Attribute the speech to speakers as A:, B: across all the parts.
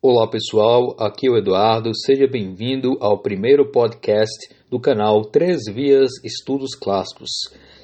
A: Olá pessoal, aqui é o Eduardo, seja bem-vindo ao primeiro podcast do canal Três Vias Estudos Clássicos.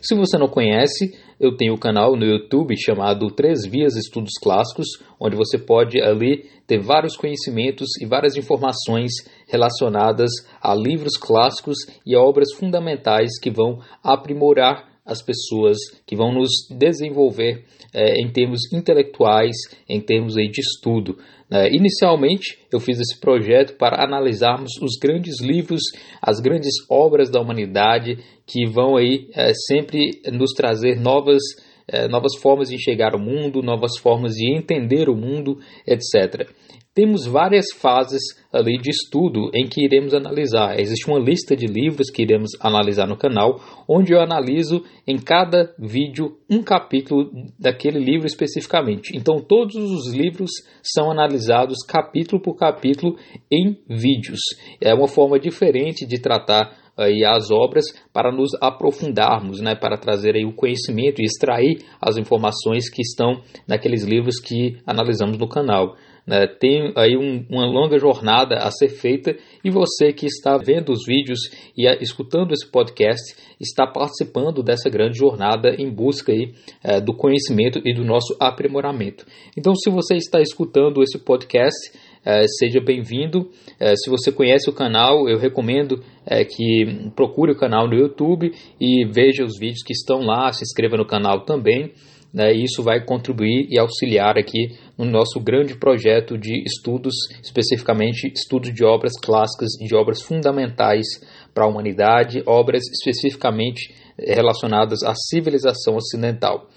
A: Se você não conhece, eu tenho um canal no YouTube chamado Três Vias Estudos Clássicos, onde você pode ali ter vários conhecimentos e várias informações relacionadas a livros clássicos e a obras fundamentais que vão aprimorar as pessoas, que vão nos desenvolver é, em termos intelectuais, em termos aí, de estudo. É, inicialmente, eu fiz esse projeto para analisarmos os grandes livros, as grandes obras da humanidade que vão aí é, sempre nos trazer novas é, novas formas de enxergar o mundo, novas formas de entender o mundo, etc. Temos várias fases ali de estudo em que iremos analisar. Existe uma lista de livros que iremos analisar no canal, onde eu analiso em cada vídeo um capítulo daquele livro especificamente. Então, todos os livros são analisados capítulo por capítulo em vídeos. É uma forma diferente de tratar aí as obras para nos aprofundarmos, né, para trazer aí o conhecimento e extrair as informações que estão naqueles livros que analisamos no canal. Né? Tem aí um, uma longa jornada a ser feita e você que está vendo os vídeos e a, escutando esse podcast está participando dessa grande jornada em busca aí, é, do conhecimento e do nosso aprimoramento. Então, se você está escutando esse podcast, é, seja bem-vindo. É, se você conhece o canal, eu recomendo é, que procure o canal no YouTube e veja os vídeos que estão lá, se inscreva no canal também. Né, isso vai contribuir e auxiliar aqui no nosso grande projeto de estudos, especificamente estudos de obras clássicas, de obras fundamentais para a humanidade, obras especificamente relacionadas à civilização ocidental.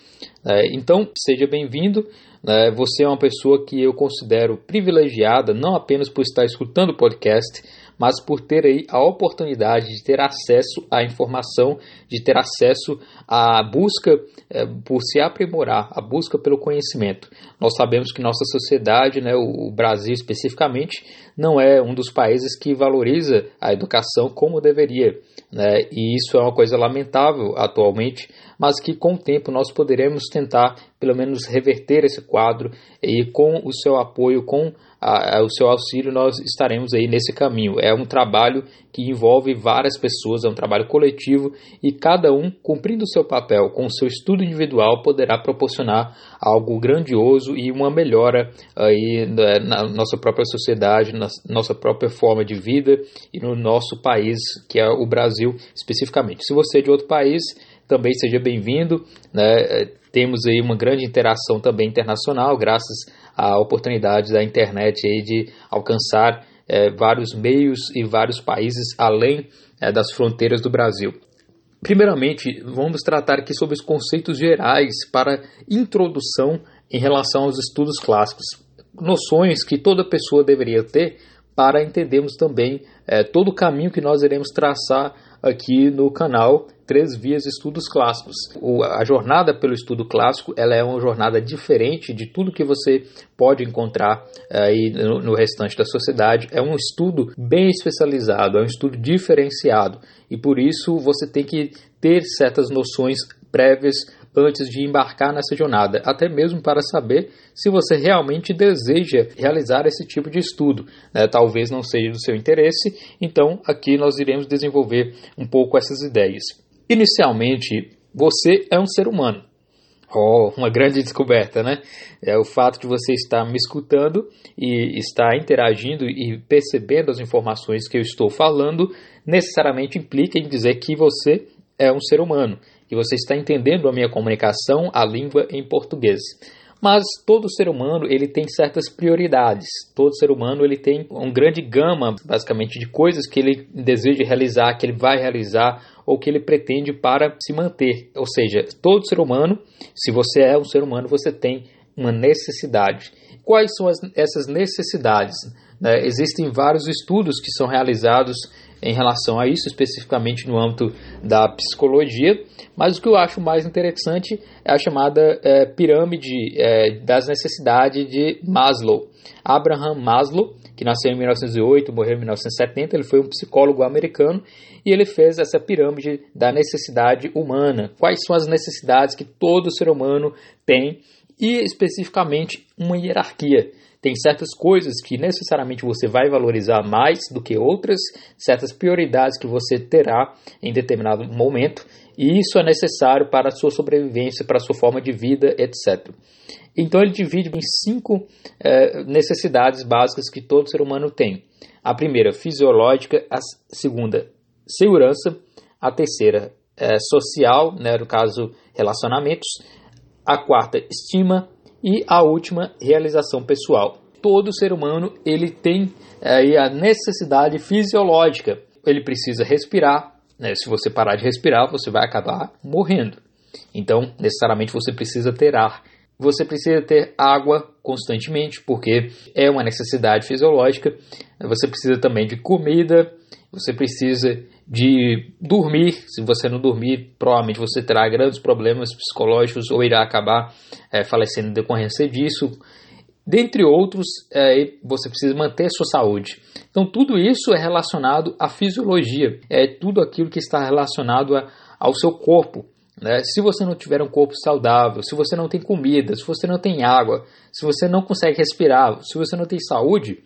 A: É, então, seja bem-vindo. É, você é uma pessoa que eu considero privilegiada, não apenas por estar escutando o podcast, mas por ter aí a oportunidade de ter acesso à informação, de ter acesso à busca é, por se aprimorar, a busca pelo conhecimento. Nós sabemos que nossa sociedade, né, o Brasil especificamente, não é um dos países que valoriza a educação como deveria. Né, e isso é uma coisa lamentável atualmente, mas que com o tempo nós poderemos tentar pelo menos reverter esse quadro e com o seu apoio, com a, a, o seu auxílio, nós estaremos aí nesse caminho. É um trabalho que envolve várias pessoas, é um trabalho coletivo e cada um cumprindo o seu papel com o seu estudo individual poderá proporcionar algo grandioso e uma melhora aí né, na nossa própria sociedade, na nossa própria forma de vida e no nosso país, que é o Brasil especificamente. Se você é de outro país, também seja bem-vindo. Né? Temos aí uma grande interação também internacional, graças à oportunidade da internet aí de alcançar é, vários meios e vários países além é, das fronteiras do Brasil. Primeiramente, vamos tratar aqui sobre os conceitos gerais para introdução em relação aos estudos clássicos. Noções que toda pessoa deveria ter para entendermos também é, todo o caminho que nós iremos traçar aqui no canal Três Vias Estudos Clássicos. O, a jornada pelo estudo clássico ela é uma jornada diferente de tudo que você pode encontrar eh, aí no, no restante da sociedade. É um estudo bem especializado, é um estudo diferenciado e por isso você tem que ter certas noções prévias antes de embarcar nessa jornada, até mesmo para saber se você realmente deseja realizar esse tipo de estudo. Né? Talvez não seja do seu interesse, então aqui nós iremos desenvolver um pouco essas ideias. Inicialmente, você é um ser humano. Oh, uma grande descoberta, né? É o fato de você estar me escutando e estar interagindo e percebendo as informações que eu estou falando, necessariamente implica em dizer que você é um ser humano que você está entendendo a minha comunicação, a língua em português. Mas todo ser humano ele tem certas prioridades. Todo ser humano ele tem um grande gama, basicamente, de coisas que ele deseja realizar, que ele vai realizar ou que ele pretende para se manter. Ou seja, todo ser humano, se você é um ser humano, você tem uma necessidade. Quais são as, essas necessidades? Né? Existem vários estudos que são realizados em relação a isso, especificamente no âmbito da psicologia, mas o que eu acho mais interessante é a chamada é, pirâmide é, das necessidades de Maslow. Abraham Maslow, que nasceu em 1908, morreu em 1970, ele foi um psicólogo americano e ele fez essa pirâmide da necessidade humana. Quais são as necessidades que todo ser humano tem e especificamente uma hierarquia tem certas coisas que necessariamente você vai valorizar mais do que outras, certas prioridades que você terá em determinado momento, e isso é necessário para a sua sobrevivência, para a sua forma de vida, etc. Então ele divide em cinco é, necessidades básicas que todo ser humano tem. A primeira, fisiológica, a segunda, segurança, a terceira, é, social, né, no caso, relacionamentos, a quarta, estima e a última, realização pessoal. Todo ser humano ele tem é, a necessidade fisiológica. Ele precisa respirar. Né? Se você parar de respirar, você vai acabar morrendo. Então, necessariamente você precisa ter ar. Você precisa ter água constantemente, porque é uma necessidade fisiológica. Você precisa também de comida, você precisa de dormir. Se você não dormir, provavelmente você terá grandes problemas psicológicos ou irá acabar é, falecendo em decorrência disso. Dentre outros, é, você precisa manter a sua saúde. Então, tudo isso é relacionado à fisiologia, é tudo aquilo que está relacionado a, ao seu corpo. Né? Se você não tiver um corpo saudável, se você não tem comida, se você não tem água, se você não consegue respirar, se você não tem saúde,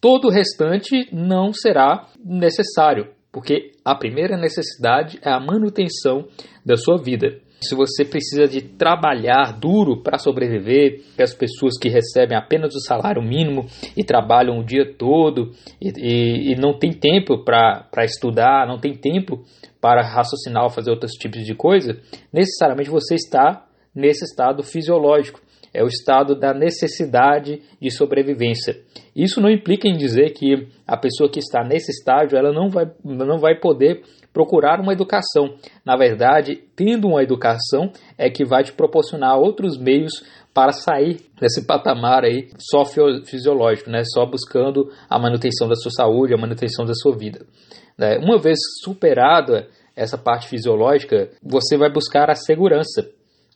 A: todo o restante não será necessário, porque a primeira necessidade é a manutenção da sua vida. Se você precisa de trabalhar duro para sobreviver, as pessoas que recebem apenas o salário mínimo e trabalham o dia todo e, e, e não tem tempo para estudar, não tem tempo para raciocinar ou fazer outros tipos de coisa, necessariamente você está nesse estado fisiológico. É o estado da necessidade de sobrevivência. Isso não implica em dizer que a pessoa que está nesse estágio ela não vai, não vai poder procurar uma educação. Na verdade, tendo uma educação é que vai te proporcionar outros meios para sair desse patamar aí só fisiológico, né? só buscando a manutenção da sua saúde, a manutenção da sua vida. Né? Uma vez superada essa parte fisiológica, você vai buscar a segurança.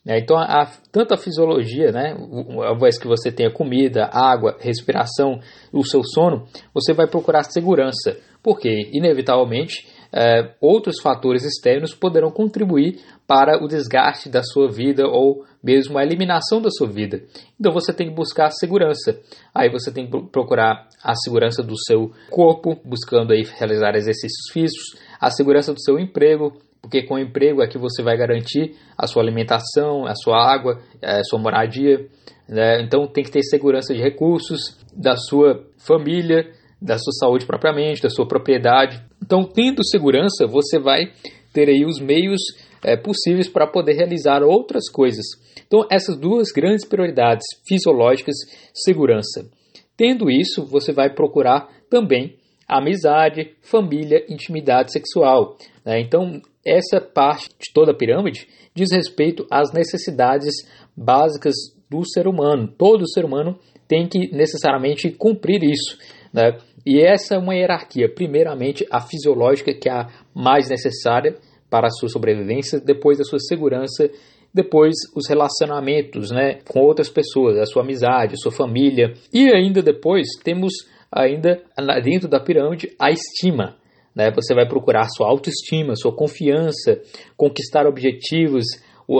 A: Né? Então, a, tanto a fisiologia, né? uma vez que você tenha comida, água, respiração, o seu sono, você vai procurar segurança. Porque, inevitavelmente, é, outros fatores externos poderão contribuir para o desgaste da sua vida ou mesmo a eliminação da sua vida. Então você tem que buscar a segurança. Aí você tem que procurar a segurança do seu corpo, buscando aí realizar exercícios físicos, a segurança do seu emprego, porque com o emprego é que você vai garantir a sua alimentação, a sua água, a sua moradia. Né? Então tem que ter segurança de recursos, da sua família, da sua saúde propriamente, da sua propriedade. Então, tendo segurança, você vai ter aí os meios é, possíveis para poder realizar outras coisas. Então, essas duas grandes prioridades fisiológicas, segurança. Tendo isso, você vai procurar também amizade, família, intimidade sexual. Né? Então, essa parte de toda a pirâmide diz respeito às necessidades básicas do ser humano. Todo ser humano tem que necessariamente cumprir isso. Né? E essa é uma hierarquia. Primeiramente, a fisiológica, que é a mais necessária para a sua sobrevivência, depois a sua segurança, depois os relacionamentos né, com outras pessoas, a sua amizade, a sua família. E ainda depois temos ainda dentro da pirâmide a estima. Né? Você vai procurar sua autoestima, sua confiança, conquistar objetivos,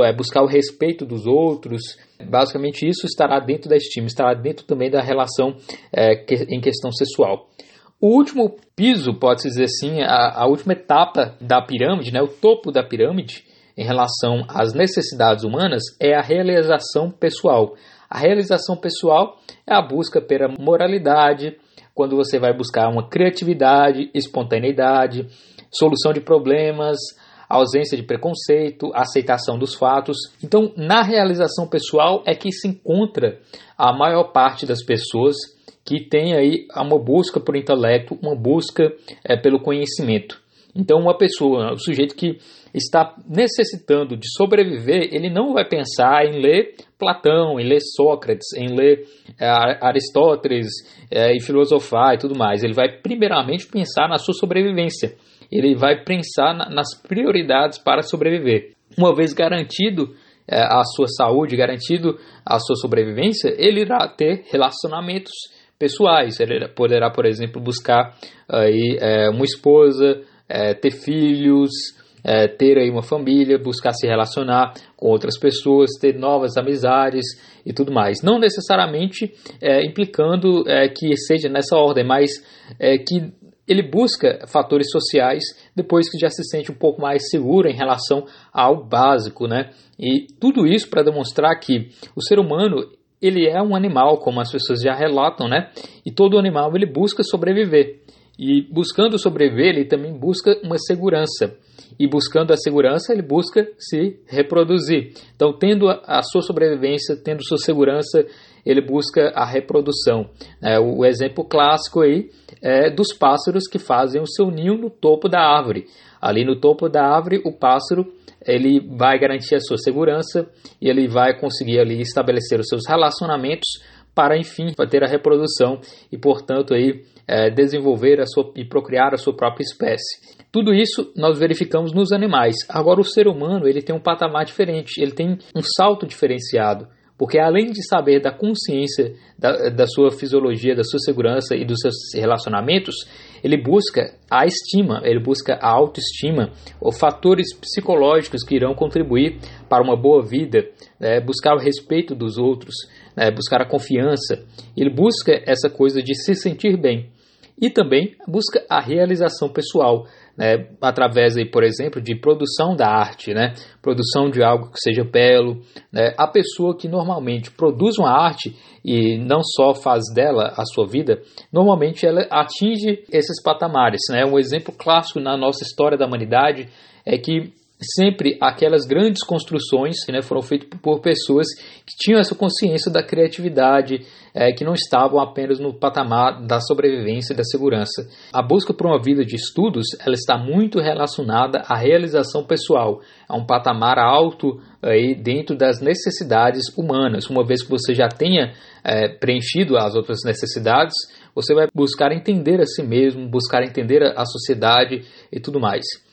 A: é, buscar o respeito dos outros. Basicamente, isso estará dentro da estima, estará dentro também da relação é, em questão sexual. O último piso, pode-se dizer assim, a, a, última etapa da pirâmide, né, o topo da pirâmide, em relação às necessidades humanas, é a realização pessoal. A realização pessoal é a busca pela moralidade, quando você vai buscar uma criatividade, espontaneidade, solução de problemas, ausência de preconceito, aceitação dos fatos. Então, na realização pessoal é que se encontra a maior parte das pessoas que tem aí uma busca por intelecto, uma busca é, pelo conhecimento. Então, uma pessoa, o sujeito que está necessitando de sobreviver, ele não vai pensar em ler Platão, em ler Sócrates, em ler é, Aristóteles é, e filosofar e tudo mais. Ele vai primeiramente pensar na sua sobrevivência ele vai pensar na, nas prioridades para sobreviver. Uma vez garantido é, a sua saúde, garantido a sua sobrevivência, ele irá ter relacionamentos pessoais. Ele poderá, por exemplo, buscar aí, é, uma esposa, é, ter filhos, é, ter aí uma família, buscar se relacionar com outras pessoas, ter novas amizades e tudo mais. Não necessariamente é, implicando é, que seja nessa ordem, mas é, que ele busca fatores sociais depois que já se sente um pouco mais seguro em relação ao básico, né? E tudo isso para demonstrar que o ser humano ele é um animal, como as pessoas já relatam, né? E todo animal ele busca sobreviver. E buscando sobreviver, ele também busca uma segurança. E buscando a segurança, ele busca se reproduzir. Então, tendo a, sua sobrevivência, tendo sua segurança, ele busca a reprodução. É, o, exemplo clássico aí é dos pássaros que fazem o seu ninho no topo da árvore. Ali no topo da árvore, o pássaro ele vai garantir a sua segurança e ele vai conseguir ali estabelecer os seus relacionamentos para enfim ter a reprodução e portanto aí é, desenvolver a sua, e procriar a sua própria espécie. Tudo isso nós verificamos nos animais. Agora o ser humano ele tem um patamar diferente, ele tem um salto diferenciado. Porque além de saber da consciência da, da sua fisiologia, da sua segurança e dos seus relacionamentos, ele busca a estima, ele busca a autoestima, ou fatores psicológicos que irão contribuir para uma boa vida, né, buscar o respeito dos outros, né, buscar a confiança. Ele busca essa coisa de se sentir bem e também busca a realização pessoal, né, através, aí, por exemplo, de produção da arte, né, produção de algo que seja belo. Né, a pessoa que normalmente produz uma arte e não só faz dela a sua vida, normalmente ela atinge esses patamares. Né, um exemplo clássico na nossa história da humanidade é que sempre aquelas grandes construções né, foram feitas por pessoas que tinham essa consciência da criatividade, é, que não estavam apenas no patamar da sobrevivência e da segurança. A busca por uma vida de estudos ela está muito relacionada à realização pessoal, a um patamar alto aí dentro das necessidades humanas. Uma vez que você já tenha é, preenchido as outras necessidades, você vai buscar entender a si mesmo, buscar entender a sociedade e tudo mais.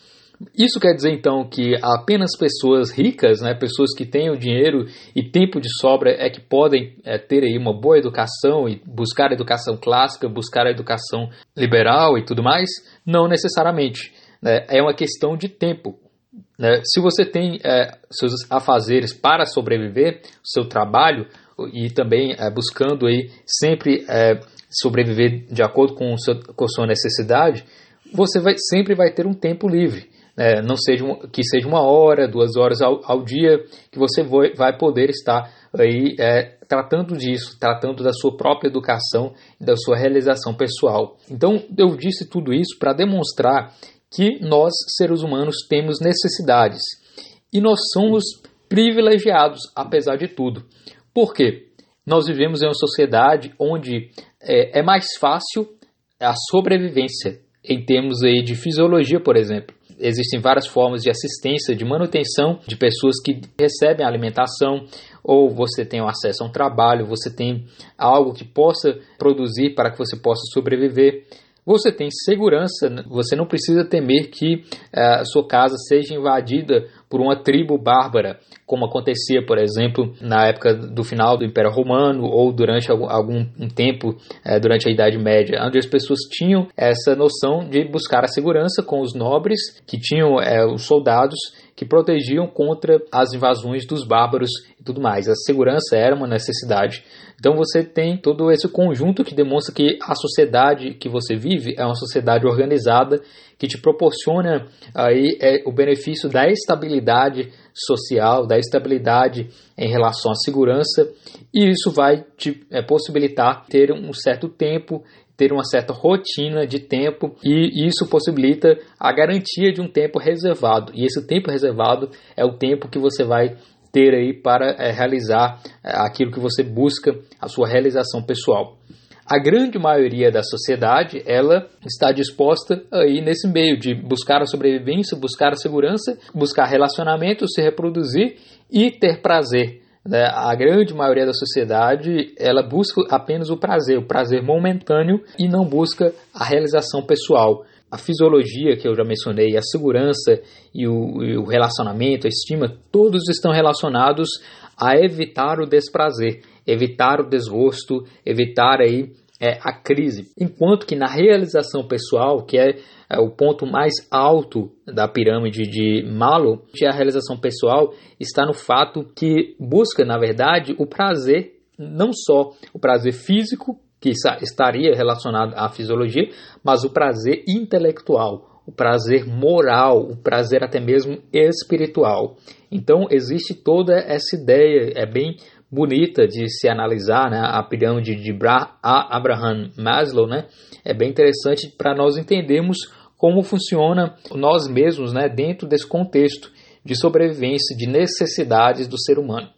A: Isso quer dizer então que apenas pessoas ricas, né, pessoas que tenham dinheiro e tempo de sobra é que podem é, ter aí uma boa educação e buscar a educação clássica, buscar a educação liberal e tudo mais? Não necessariamente. Né? É uma questão de tempo. Né? Se você tem é, seus afazeres para sobreviver, seu trabalho e também é, buscando aí sempre é, sobreviver de acordo com, seu, com sua necessidade, você vai, sempre vai ter um tempo livre é, não seja que seja uma hora, duas horas ao, ao dia, que você vai, vai poder estar aí é, tratando disso, tratando da sua própria educação e da sua realização pessoal. Então, eu disse tudo isso para demonstrar que nós, seres humanos, temos necessidades e nós somos privilegiados, apesar de tudo. Por quê? Nós vivemos em uma sociedade onde é, é mais fácil a sobrevivência em termos aí de fisiologia, por exemplo existem várias formas de assistência, de manutenção de pessoas que recebem alimentação, ou você tem acesso a um trabalho, você tem algo que possa produzir para que você possa sobreviver. Você tem segurança, você não precisa temer que eh, a sua casa seja invadida por uma tribo bárbara, como acontecia, por exemplo, na época do final do Império Romano ou durante algum, um tempo é, durante a Idade Média, onde as pessoas tinham essa noção de buscar a segurança com os nobres, que tinham é, os soldados que protegiam contra as invasões dos bárbaros e tudo mais. A segurança era uma necessidade. Então você tem todo esse conjunto que demonstra que a sociedade que você vive é uma sociedade organizada que te proporciona aí é, o benefício da estabilidade social, da estabilidade em relação à segurança, e isso vai te é, possibilitar ter um certo tempo ter uma certa rotina de tempo e isso possibilita a garantia de um tempo reservado. E esse tempo reservado é o tempo que você vai ter aí para é, realizar é, aquilo que você busca, a sua realização pessoal. A grande maioria da sociedade, ela está disposta aí nesse meio de buscar a sobrevivência, buscar a segurança, buscar relacionamento, se reproduzir e ter prazer. Né? A grande maioria da sociedade ela busca apenas o prazer, o prazer momentâneo e não busca a realização pessoal. A fisiologia que eu já mencionei, a segurança e o, e o relacionamento, a estima, todos estão relacionados a evitar o desprazer, evitar o desgosto, evitar aí é a crise. Enquanto que na realização pessoal, que é, é o ponto mais alto da pirâmide de Malo, a realização pessoal está no fato que busca, na verdade, o prazer, não só o prazer físico, que estaria relacionado à fisiologia, mas o prazer intelectual, o prazer moral, o prazer até mesmo espiritual. Então existe toda essa ideia, é bem bonita de se analisar, né? a pirâmide de Bra Abraham Maslow, né? é bem interessante para nós entendermos como funciona nós mesmos né? dentro desse contexto de sobrevivência, de necessidades do ser humano.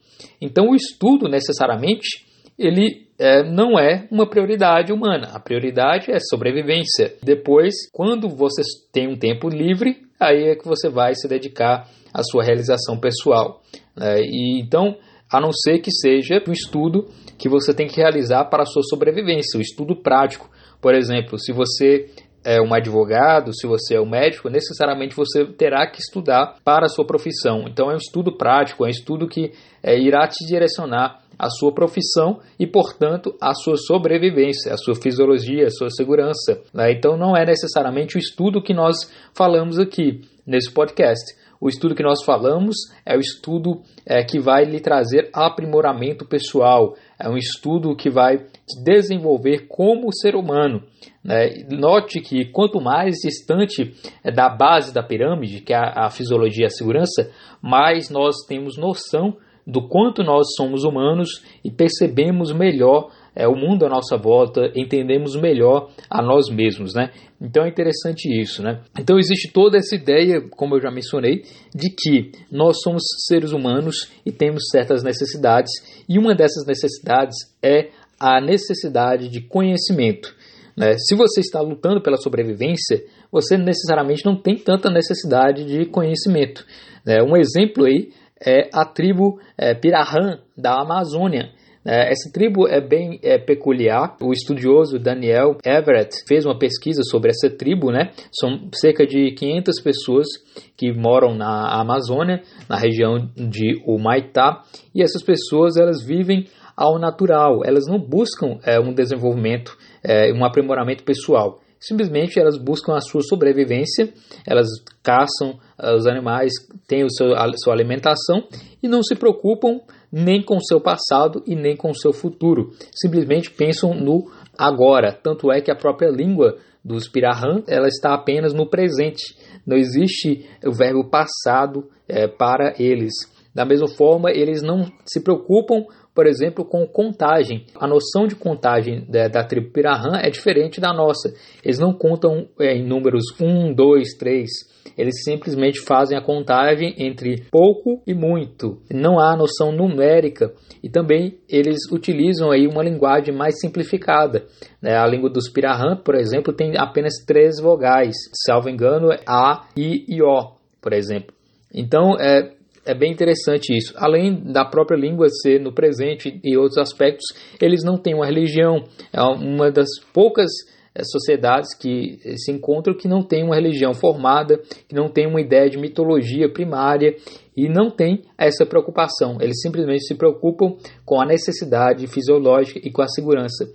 A: Então o estudo necessariamente ele é, não é uma prioridade humana. A prioridade é sobrevivência. Depois, quando você tem um tempo livre, aí é que você vai se dedicar à sua realização pessoal. É, e então, a não ser que seja um estudo que você tem que realizar para a sua sobrevivência, o um estudo prático. Por exemplo, se você é um advogado, se você é um médico, necessariamente você terá que estudar para a sua profissão. Então é um estudo prático, é um estudo que é, irá te direcionar a sua profissão e, portanto, a sua sobrevivência, a sua fisiologia, a sua segurança. Né? Então, não é necessariamente o estudo que nós falamos aqui nesse podcast. O estudo que nós falamos é o estudo é, que vai lhe trazer aprimoramento pessoal, é um estudo que vai desenvolver como ser humano. Né? Note que quanto mais distante é, da base da pirâmide, que é a, a fisiologia e a segurança, mais nós temos noção do quanto nós somos humanos e percebemos melhor é, o mundo à nossa volta, entendemos melhor a nós mesmos, né? Então é interessante isso, né? Então existe toda essa ideia, como eu já mencionei, de que nós somos seres humanos e temos certas necessidades, e uma dessas necessidades é a necessidade de conhecimento. Né? Se você está lutando pela sobrevivência, você necessariamente não tem tanta necessidade de conhecimento. Né? Um exemplo aí é a tribo é, Pirahã da Amazônia. É, essa tribo é bem é, peculiar. O estudioso Daniel Everett fez uma pesquisa sobre essa tribo, né? São cerca de 500 pessoas que moram na Amazônia, na região de Humaitá, e essas pessoas elas vivem ao natural. Elas não buscam é, um desenvolvimento, é, um aprimoramento pessoal. Simplesmente elas buscam a sua sobrevivência, elas caçam uh, os animais, têm o seu, a sua alimentação e não se preocupam nem com seu passado e nem com seu futuro. Simplesmente pensam no agora. Tanto é que a própria língua dos Pirahã ela está apenas no presente. Não existe o verbo passado é, para eles. Da mesma forma, eles não se preocupam por exemplo, com contagem. A noção de contagem da, da tribo Pirahã é diferente da nossa. Eles não contam é, em números 1, 2, 3. Eles simplesmente fazem a contagem entre pouco e muito. Não há noção numérica e também eles utilizam aí uma linguagem mais simplificada. Né? A língua dos Pirahã, por exemplo, tem apenas três vogais. Salvo engano, é A, I e O, por exemplo. Então, é, é bem interessante isso. Além da própria língua ser no presente e outros aspectos, eles não têm uma religião. É uma das poucas é, sociedades que se encontram que não tem uma religião formada, que não tem uma ideia de mitologia primária e não tem essa preocupação. Eles simplesmente se preocupam com a necessidade fisiológica e com a segurança.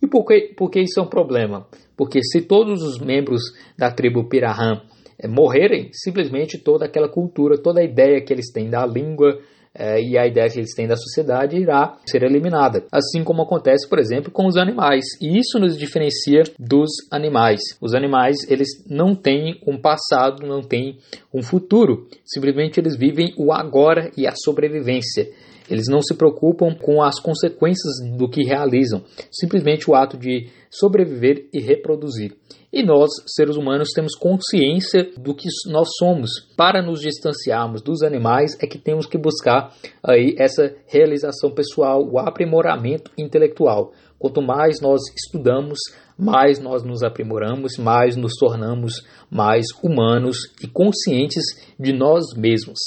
A: E por que, por que isso é um problema? Porque se todos os membros da tribo Pirahã morrerem, simplesmente toda aquela cultura, toda a ideia que eles têm da língua é, e a ideia que eles têm da sociedade irá ser eliminada. Assim como acontece, por exemplo, com os animais. E isso nos diferencia dos animais. Os animais, eles não têm um passado, não têm um futuro. Simplesmente eles vivem o agora e a sobrevivência. Eles não se preocupam com as consequências do que realizam, simplesmente o ato de sobreviver e reproduzir. E nós, seres humanos, temos consciência do que nós somos. Para nos distanciarmos dos animais é que temos que buscar aí essa realização pessoal, o aprimoramento intelectual. Quanto mais nós estudamos, mais nós nos aprimoramos, mais nos tornamos mais humanos e conscientes de nós mesmos.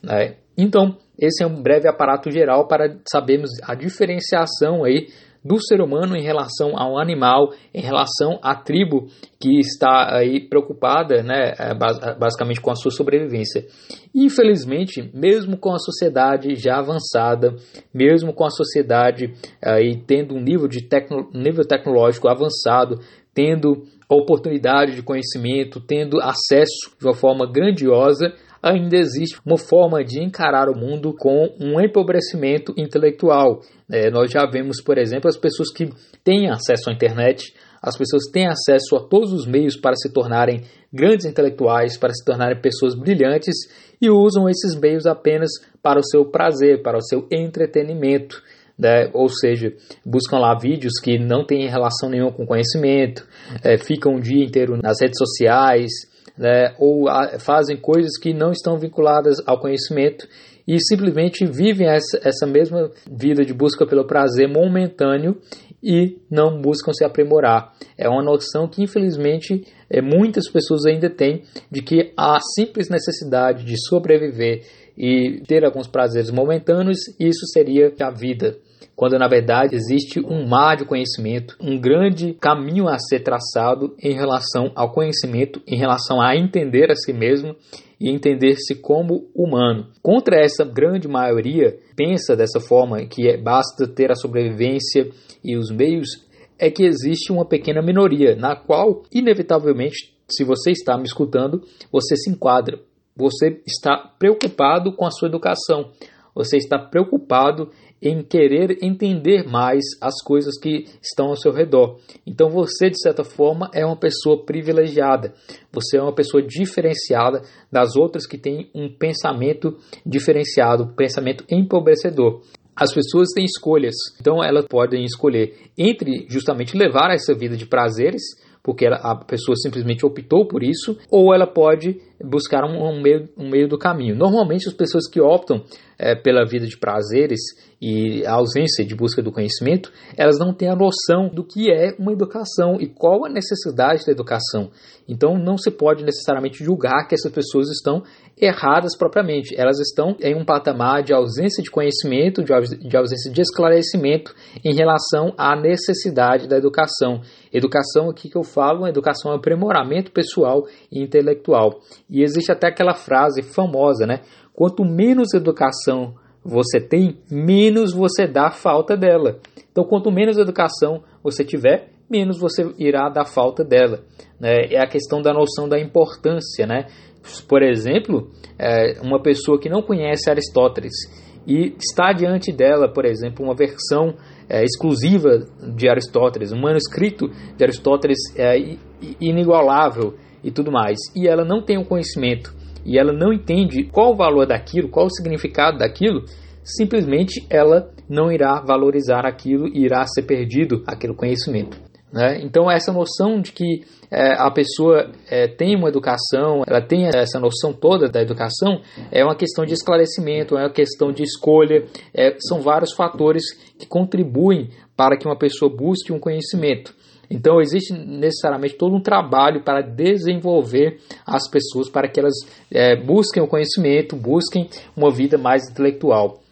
A: Né? Então, esse é um breve aparato geral para sabermos a diferenciação aí do ser humano em relação ao animal, em relação à tribo que está aí preocupada, né, é, basicamente com a sua sobrevivência. Infelizmente, mesmo com a sociedade já avançada, mesmo com a sociedade aí tendo um nível de tecno, nível tecnológico avançado, tendo oportunidade de conhecimento, tendo acesso de uma forma grandiosa, ainda existe uma forma de encarar o mundo com um empobrecimento intelectual. É, nós já vemos, por exemplo, as pessoas que têm acesso à internet, as pessoas têm acesso a todos os meios para se tornarem grandes intelectuais, para se tornarem pessoas brilhantes e usam esses meios apenas para o seu prazer, para o seu entretenimento. Né? ou seja, buscam lá vídeos que não têm relação nenhuma com conhecimento, é, ficam o dia inteiro nas redes sociais, né? ou a, fazem coisas que não estão vinculadas ao conhecimento e simplesmente vivem essa, essa mesma vida de busca pelo prazer momentâneo e não buscam se aprimorar. É uma noção que, infelizmente, é, muitas pessoas ainda têm de que a simples necessidade de sobreviver e ter alguns prazeres momentâneos, isso seria a vida quando na verdade existe um mar de conhecimento, um grande caminho a ser traçado em relação ao conhecimento, em relação a entender a si mesmo e entender-se como humano. Contra essa grande maioria, pensa dessa forma que é, basta ter a sobrevivência e os meios, é que existe uma pequena minoria na qual, inevitavelmente, se você está me escutando, você se enquadra. Você está preocupado com a sua educação. Você está preocupado em querer entender mais as coisas que estão ao seu redor. Então você, de certa forma, é uma pessoa privilegiada. Você é uma pessoa diferenciada das outras que têm um pensamento diferenciado, pensamento empobrecedor. As pessoas têm escolhas, então elas podem escolher entre justamente levar essa vida de prazeres, porque a pessoa simplesmente optou por isso, ou ela pode buscar um, um, meio, um meio do caminho. Normalmente, as pessoas que optam é, pela vida de prazeres e ausência de busca do conhecimento, elas não têm a noção do que é uma educação e qual a necessidade da educação. Então, não se pode necessariamente julgar que essas pessoas estão erradas propriamente. Elas estão em um patamar de ausência de conhecimento, de ausência de esclarecimento em relação à necessidade da educação. Educação, aqui que eu falo, educação é aprimoramento pessoal e intelectual. E existe até aquela frase famosa, né? Quanto menos educação você tem, menos você dá falta dela. Então, quanto menos educação você tiver, menos você irá dar falta dela. Né? É a questão da noção da importância. Né? Por exemplo, é, uma pessoa que não conhece Aristóteles e está diante dela, por exemplo, uma versão é, exclusiva de Aristóteles, um manuscrito de Aristóteles é, inigualável e tudo mais, e ela não tem o conhecimento e ela não entende qual o valor daquilo, qual o significado daquilo, simplesmente ela não irá valorizar aquilo e irá ser perdido aquele conhecimento. Né? Então, essa noção de que é, a pessoa é, tem uma educação, ela tem essa noção toda da educação, é uma questão de esclarecimento, é uma questão de escolha, é, são vários fatores que contribuem para que uma pessoa busque um conhecimento. Então existe necessariamente todo um trabalho para desenvolver as pessoas para que elas é, busquem o conhecimento, busquem uma vida mais intelectual.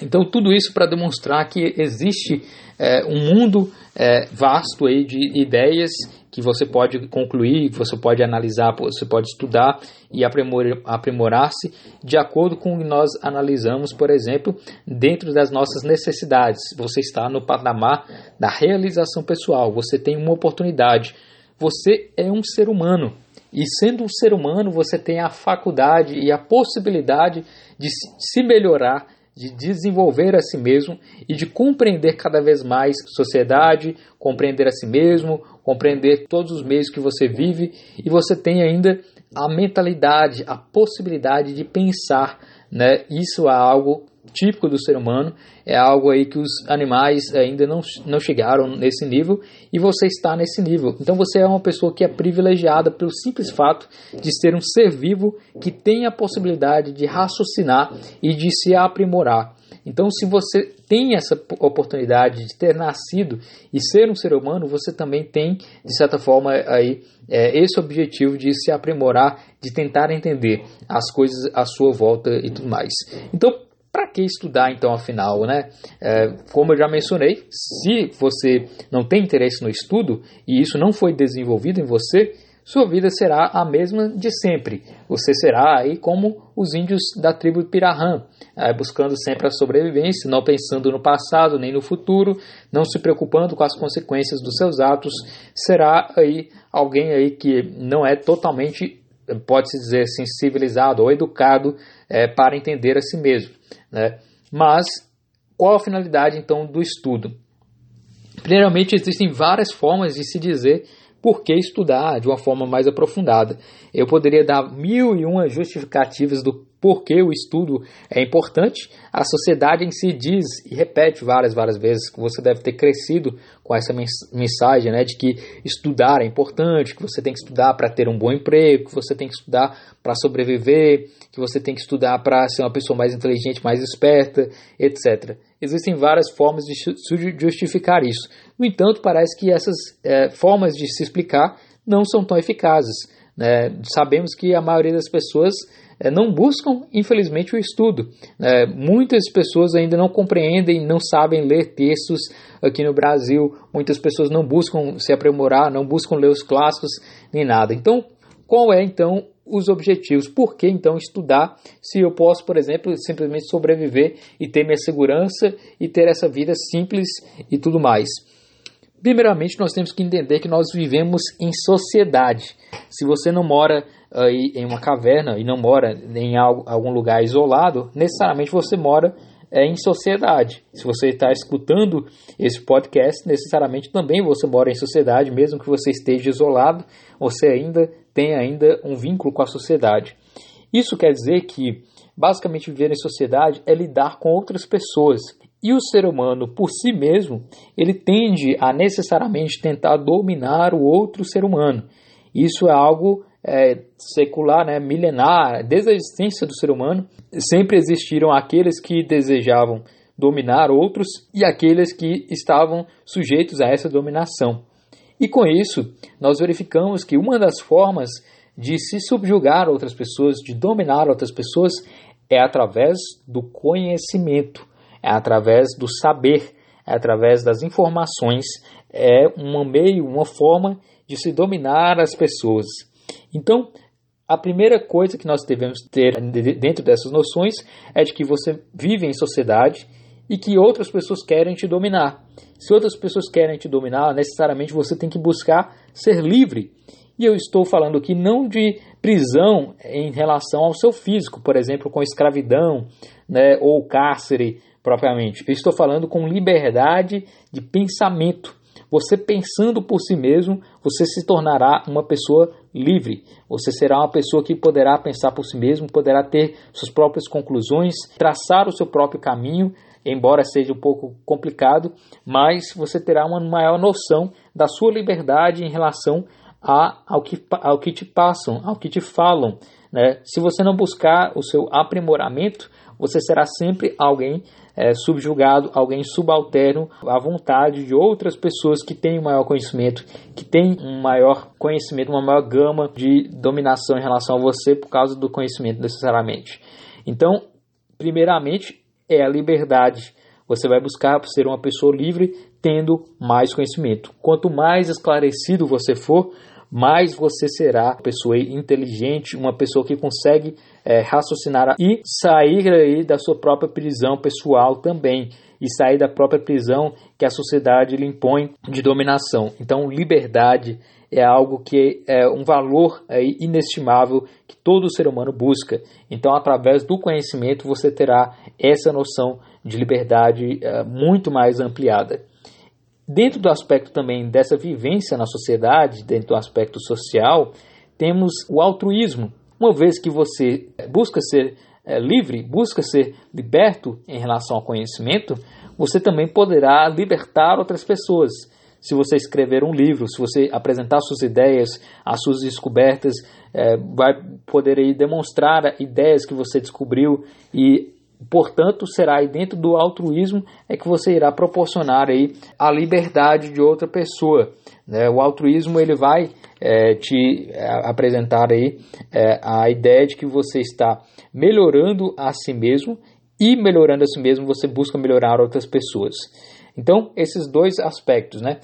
A: Então tudo isso para demonstrar que existe é, um mundo é, vasto aí de ideias que você pode concluir, que você pode analisar, você pode estudar e aprimorar-se de acordo com o que nós analisamos, por exemplo, dentro das nossas necessidades. Você está no patamar da realização pessoal, você tem uma oportunidade. Você é um ser humano. E sendo um ser humano, você tem a faculdade e a possibilidade de se melhorar de desenvolver a si mesmo e de compreender cada vez mais sociedade, compreender a si mesmo, compreender todos os meios que você vive e você tem ainda a mentalidade, a possibilidade de pensar, né? Isso é algo típico do ser humano, é algo aí que os animais ainda não, não chegaram nesse nível e você está nesse nível. Então você é uma pessoa que é privilegiada pelo simples fato de ser um ser vivo que tem a possibilidade de raciocinar e de se aprimorar. Então, se você tem essa oportunidade de ter nascido e ser um ser humano, você também tem, de certa forma, aí, é, esse objetivo de se aprimorar, de tentar entender as coisas à sua volta e tudo mais. Então, que estudar então afinal, né? É, como eu já mencionei, se você não tem interesse no estudo e isso não foi desenvolvido em você, sua vida será a mesma de sempre. Você será aí como os índios da tribo Pirahã, é, buscando sempre a sobrevivência, não pensando no passado nem no futuro, não se preocupando com as consequências dos seus atos. Será aí alguém aí que não é totalmente, pode-se dizer civilizado ou educado é, para entender a si mesmo. Né? Mas qual a finalidade então do estudo? Primeiramente, existem várias formas de se dizer por que estudar de uma forma mais aprofundada. Eu poderia dar mil e uma justificativas do porquê o estudo é importante. A sociedade em si diz e repete várias, várias vezes que você deve ter crescido com essa mensagem né, de que estudar é importante, que você tem que estudar para ter um bom emprego, que você tem que estudar para sobreviver, que você tem que estudar para ser uma pessoa mais inteligente, mais esperta, etc. Existem várias formas de justificar isso. No entanto, parece que essas é, formas de se explicar não são tão eficazes. Né? Sabemos que a maioria das pessoas é, não buscam, infelizmente, o estudo. É, muitas pessoas ainda não compreendem, não sabem ler textos aqui no Brasil. Muitas pessoas não buscam se aprimorar, não buscam ler os clássicos nem nada. Então, qual é então os objetivos. Por que então estudar se eu posso, por exemplo, simplesmente sobreviver e ter minha segurança e ter essa vida simples e tudo mais? Primeiramente, nós temos que entender que nós vivemos em sociedade. Se você não mora aí em uma caverna e não mora em algum lugar isolado, necessariamente você mora é, em sociedade. Se você está escutando esse podcast, necessariamente também você mora em sociedade, mesmo que você esteja isolado, você ainda tem ainda um vínculo com a sociedade. Isso quer dizer que basicamente viver em sociedade é lidar com outras pessoas. E o ser humano, por si mesmo, ele tende a necessariamente tentar dominar o outro ser humano. Isso é algo é, secular, né, milenar, desde a existência do ser humano, sempre existiram aqueles que desejavam dominar outros e aqueles que estavam sujeitos a essa dominação. E com isso, nós verificamos que uma das formas de se subjugar outras pessoas, de dominar outras pessoas, é através do conhecimento, é através do saber, é através das informações, é um meio, uma forma de se dominar as pessoas. Então, a primeira coisa que nós devemos ter dentro dessas noções é de que você vive em sociedade e que outras pessoas querem te dominar. Se outras pessoas querem te dominar, necessariamente você tem que buscar ser livre. E eu estou falando aqui não de prisão em relação ao seu físico, por exemplo, com escravidão né, ou cárcere propriamente. Eu estou falando com liberdade de pensamento. Você pensando por si mesmo, você se tornará uma pessoa livre. Você será uma pessoa que poderá pensar por si mesmo, poderá ter suas próprias conclusões, traçar o seu próprio caminho, embora seja um pouco complicado, mas você terá uma maior noção da sua liberdade em relação a, ao, que, ao que te passam, ao que te falam. Né? Se você não buscar o seu aprimoramento, você será sempre alguém é, subjugado, alguém subalterno à vontade de outras pessoas que têm um maior conhecimento, que têm um maior conhecimento, uma maior gama de dominação em relação a você por causa do conhecimento necessariamente. Então, primeiramente, é a liberdade. Você vai buscar ser uma pessoa livre tendo mais conhecimento. Quanto mais esclarecido você for, mais você será uma pessoa inteligente, uma pessoa que consegue é, raciocinar e sair aí da sua própria prisão pessoal também e sair da própria prisão que a sociedade lhe impõe de dominação. Então, liberdade é algo que é um valor é, inestimável que todo ser humano busca. Então, através do conhecimento, você terá essa noção de liberdade é, muito mais ampliada. Dentro do aspecto também dessa vivência na sociedade, dentro do aspecto social, temos o altruísmo. Uma vez que você busca ser é, livre, busca ser liberto em relação ao conhecimento, você também poderá libertar outras pessoas. Se você escrever um livro, se você apresentar suas ideias, as suas descobertas, é, vai poder aí demonstrar ideias que você descobriu e Portanto, será aí dentro do altruísmo é que você irá proporcionar aí a liberdade de outra pessoa. Né? O altruísmo ele vai é, te é, apresentar aí é, a ideia de que você está melhorando a si mesmo e melhorando a si mesmo, você busca melhorar outras pessoas. Então, esses dois aspectos, né?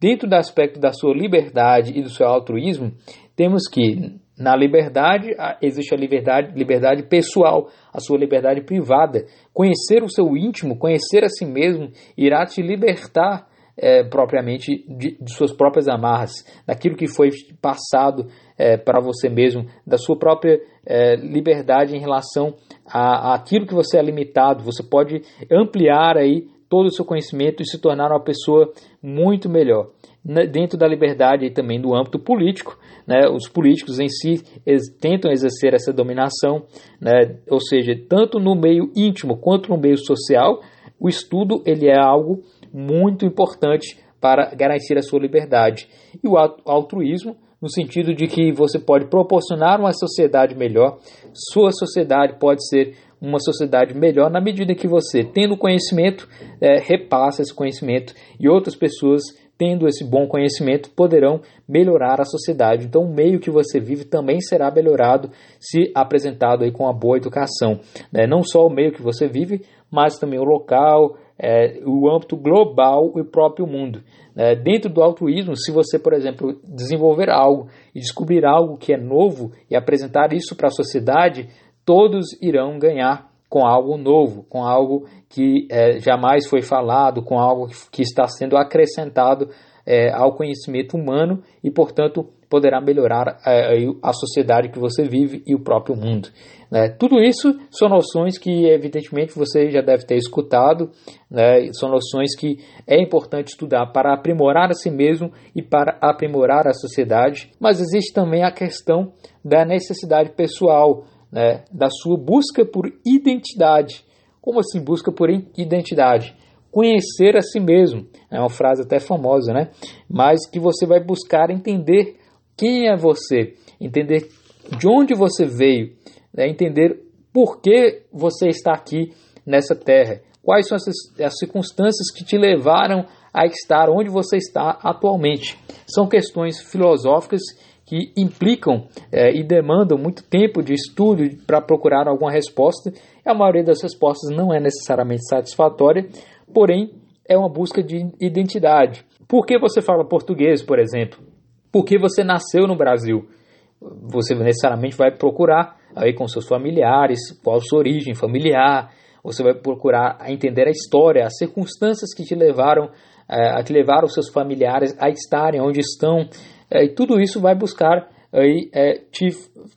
A: Dentro do aspecto da sua liberdade e do seu altruísmo, temos que na liberdade existe a liberdade, liberdade pessoal, a sua liberdade privada. Conhecer o seu íntimo, conhecer a si mesmo, irá te libertar é, propriamente de, de, suas próprias amarras, daquilo que foi passado é, para você mesmo, da sua própria é, liberdade em relação a, aquilo que você é limitado. Você pode ampliar aí todo o seu conhecimento e se tornar uma pessoa muito melhor. Dentro da liberdade e também do âmbito político, né, os políticos em si tentam exercer essa dominação, né, ou seja, tanto no meio íntimo quanto no meio social, o estudo ele é algo muito importante para garantir a sua liberdade. E o altruísmo, no sentido de que você pode proporcionar uma sociedade melhor, sua sociedade pode ser uma sociedade melhor na medida que você, tendo conhecimento, é, repassa esse conhecimento e outras pessoas, tendo esse bom conhecimento, poderão melhorar a sociedade. Então, o meio que você vive também será melhorado se apresentado aí com uma boa educação. Né? Não só o meio que você vive, mas também o local, é, o âmbito global e o próprio mundo. É, dentro do altruísmo, se você, por exemplo, desenvolver algo e descobrir algo que é novo e apresentar isso para a sociedade, todos irão ganhar com algo novo, com algo que é, jamais foi falado, com algo que está sendo acrescentado é, ao conhecimento humano e, portanto, poderá melhorar é, a sociedade que você vive e o próprio mundo. Né? Tudo isso são noções que, evidentemente, você já deve ter escutado, né? são noções que é importante estudar para aprimorar a si mesmo e para aprimorar a sociedade, mas existe também a questão da necessidade pessoal né, da sua busca por identidade. Como assim busca por identidade? Conhecer a si mesmo. É uma frase até famosa, né? Mas que você vai buscar entender quem é você, entender de onde você veio, né? entender por que você está aqui nessa terra, quais são as, as circunstâncias que te levaram a estar onde você está atualmente. São questões filosóficas que implicam é, e demandam muito tempo de estudo para procurar alguma resposta. A maioria das respostas não é necessariamente satisfatória, porém é uma busca de identidade. Por que você fala português, por exemplo? Por que você nasceu no Brasil? Você necessariamente vai procurar aí com seus familiares qual a sua origem familiar. Você vai procurar entender a história, as circunstâncias que te levaram é, a que levaram os seus familiares a estarem onde estão é, e tudo isso vai buscar aí, é, te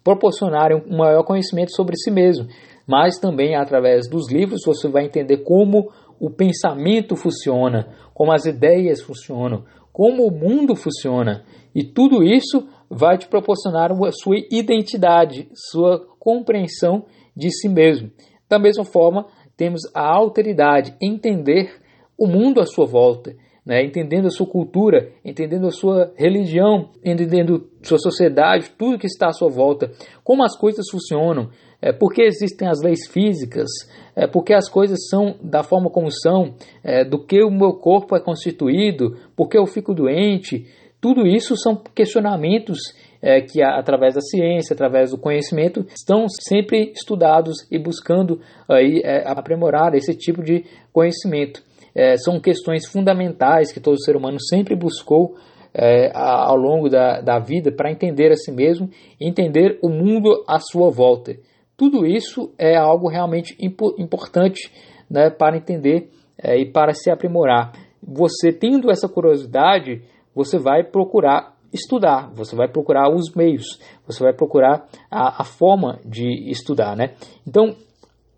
A: proporcionar um maior conhecimento sobre si mesmo. Mas também através dos livros você vai entender como o pensamento funciona, como as ideias funcionam, como o mundo funciona. E tudo isso vai te proporcionar a sua identidade, sua compreensão de si mesmo. Da mesma forma, temos a alteridade, entender o mundo à sua volta, né, entendendo a sua cultura, entendendo a sua religião, entendendo sua sociedade, tudo que está à sua volta, como as coisas funcionam, é, por que existem as leis físicas, é, por que as coisas são da forma como são, é, do que o meu corpo é constituído, por que eu fico doente, tudo isso são questionamentos é, que, através da ciência, através do conhecimento, estão sempre estudados e buscando aí, é, aprimorar esse tipo de conhecimento é, são questões fundamentais que todo ser humano sempre buscou é, ao longo da, da vida para entender a si mesmo entender o mundo à sua volta. Tudo isso é algo realmente impo importante né, para entender é, e para se aprimorar. Você tendo essa curiosidade, você vai procurar estudar, você vai procurar os meios, você vai procurar a, a forma de estudar. Né? Então,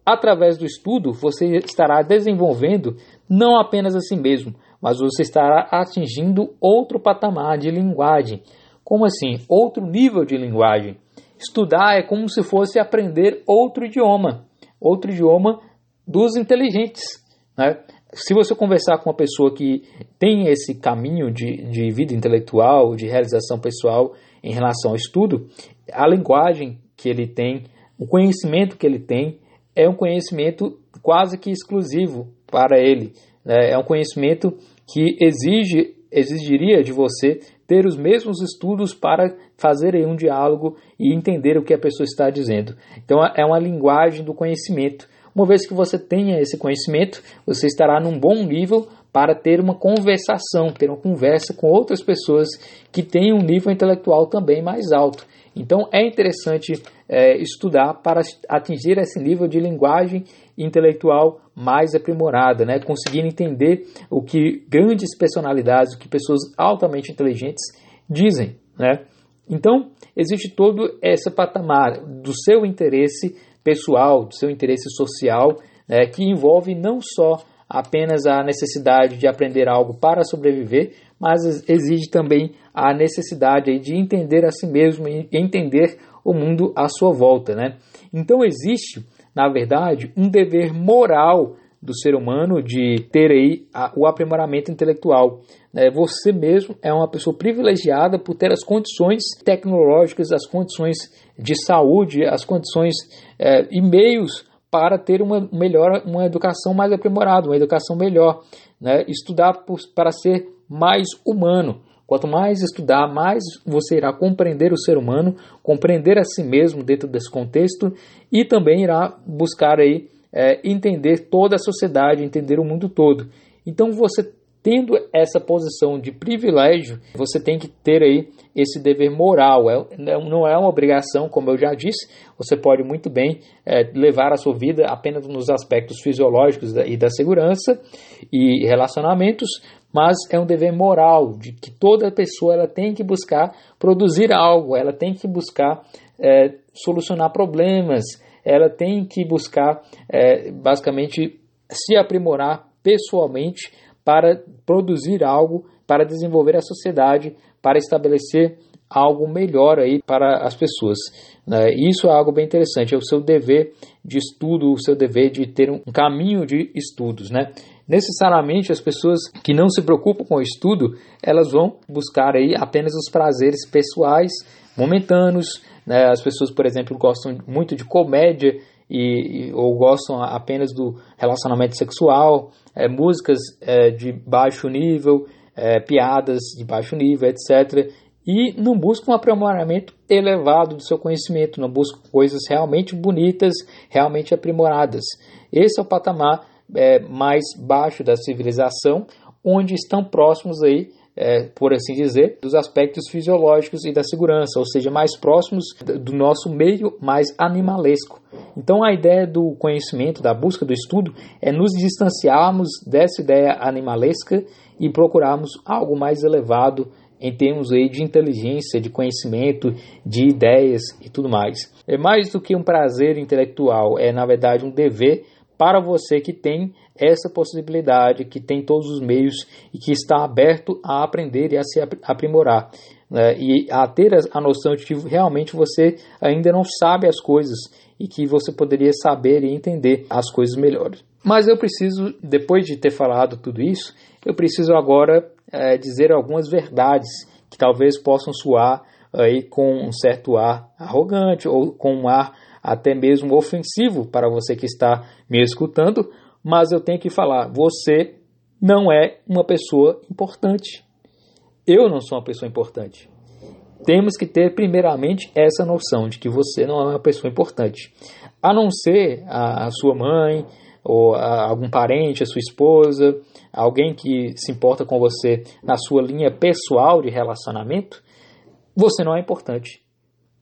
A: através do estudo, você estará desenvolvendo não apenas a si mesmo, mas você estará atingindo outro patamar de linguagem. Como assim? Outro nível de linguagem. Estudar é como se fosse aprender outro idioma, outro idioma dos inteligentes. Né? Se você conversar com uma pessoa que tem esse caminho de, de vida intelectual, de realização pessoal em relação ao estudo, a linguagem que ele tem, o conhecimento que ele tem, é um conhecimento quase que exclusivo para ele. Né? É um conhecimento que exige, exigiria de você ter os mesmos estudos para fazer um diálogo e entender o que a pessoa está dizendo. Então é uma linguagem do conhecimento. Uma vez que você tenha esse conhecimento, você estará num bom nível para ter uma conversação, ter uma conversa com outras pessoas que têm um nível intelectual também mais alto. Então é interessante é, estudar para atingir esse nível de linguagem intelectual mais aprimorada, né? conseguir entender o que grandes personalidades, o que pessoas altamente inteligentes dizem. Né? Então, existe todo esse patamar do seu interesse pessoal, do seu interesse social, né, que envolve não só apenas a necessidade de aprender algo para sobreviver, mas exige também a necessidade de entender a si mesmo e entender o mundo à sua volta. Né? Então existe, na verdade, um dever moral do ser humano de ter aí o aprimoramento intelectual. Né? Você mesmo é uma pessoa privilegiada por ter as condições tecnológicas, as condições de saúde, as condições é, e meios para ter uma melhor, uma educação mais aprimorada, uma educação melhor, né? estudar por, para ser mais humano. Quanto mais estudar, mais você irá compreender o ser humano, compreender a si mesmo dentro desse contexto e também irá buscar aí é, entender toda a sociedade, entender o mundo todo. Então você tendo essa posição de privilégio, você tem que ter aí esse dever moral. É, não é uma obrigação, como eu já disse, você pode muito bem é, levar a sua vida apenas nos aspectos fisiológicos e da segurança e relacionamentos, mas é um dever moral de que toda pessoa ela tem que buscar produzir algo, ela tem que buscar é, solucionar problemas, ela tem que buscar é, basicamente se aprimorar pessoalmente para produzir algo, para desenvolver a sociedade, para estabelecer algo melhor aí para as pessoas. Né? Isso é algo bem interessante, é o seu dever de estudo, o seu dever de ter um caminho de estudos. Né? Necessariamente as pessoas que não se preocupam com o estudo, elas vão buscar aí apenas os prazeres pessoais, momentâneos. Né? As pessoas, por exemplo, gostam muito de comédia e, ou gostam apenas do relacionamento sexual, é, músicas é, de baixo nível, é, piadas de baixo nível, etc. E não buscam um aprimoramento elevado do seu conhecimento, não buscam coisas realmente bonitas, realmente aprimoradas. Esse é o patamar é, mais baixo da civilização, onde estão próximos aí é, por assim dizer, dos aspectos fisiológicos e da segurança, ou seja, mais próximos do nosso meio mais animalesco. Então, a ideia do conhecimento, da busca do estudo, é nos distanciarmos dessa ideia animalesca e procurarmos algo mais elevado em termos aí de inteligência, de conhecimento, de ideias e tudo mais. É mais do que um prazer intelectual, é na verdade um dever para você que tem essa possibilidade, que tem todos os meios e que está aberto a aprender e a se aprimorar. Né? E a ter a noção de que realmente você ainda não sabe as coisas e que você poderia saber e entender as coisas melhores. Mas eu preciso, depois de ter falado tudo isso, eu preciso agora é, dizer algumas verdades que talvez possam soar aí com um certo ar arrogante ou com um ar até mesmo ofensivo para você que está me escutando, mas eu tenho que falar: você não é uma pessoa importante. Eu não sou uma pessoa importante. Temos que ter, primeiramente, essa noção de que você não é uma pessoa importante. A não ser a, a sua mãe, ou a, algum parente, a sua esposa, alguém que se importa com você na sua linha pessoal de relacionamento, você não é importante.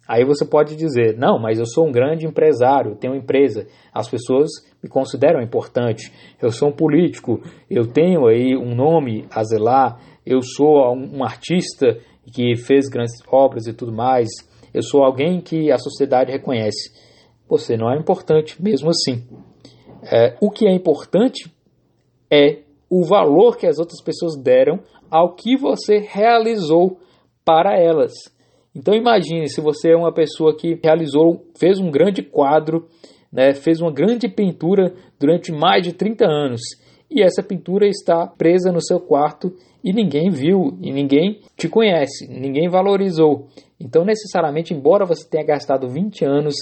A: Aí você pode dizer: não, mas eu sou um grande empresário, tenho empresa, as pessoas me consideram importante, eu sou um político, eu tenho aí um nome a zelar, eu sou um artista que fez grandes obras e tudo mais, eu sou alguém que a sociedade reconhece. Você não é importante mesmo assim. É, o que é importante é o valor que as outras pessoas deram ao que você realizou para elas. Então imagine se você é uma pessoa que realizou, fez um grande quadro, né, fez uma grande pintura durante mais de 30 anos e essa pintura está presa no seu quarto e ninguém viu e ninguém te conhece, ninguém valorizou. Então, necessariamente, embora você tenha gastado 20 anos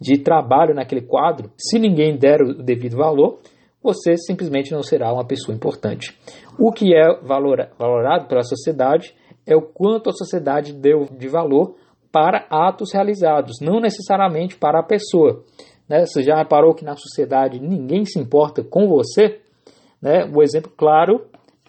A: de trabalho naquele quadro, se ninguém der o devido valor, você simplesmente não será uma pessoa importante. O que é valorado pela sociedade é o quanto a sociedade deu de valor para atos realizados, não necessariamente para a pessoa. Né? Você já reparou que na sociedade ninguém se importa com você? Né? O exemplo claro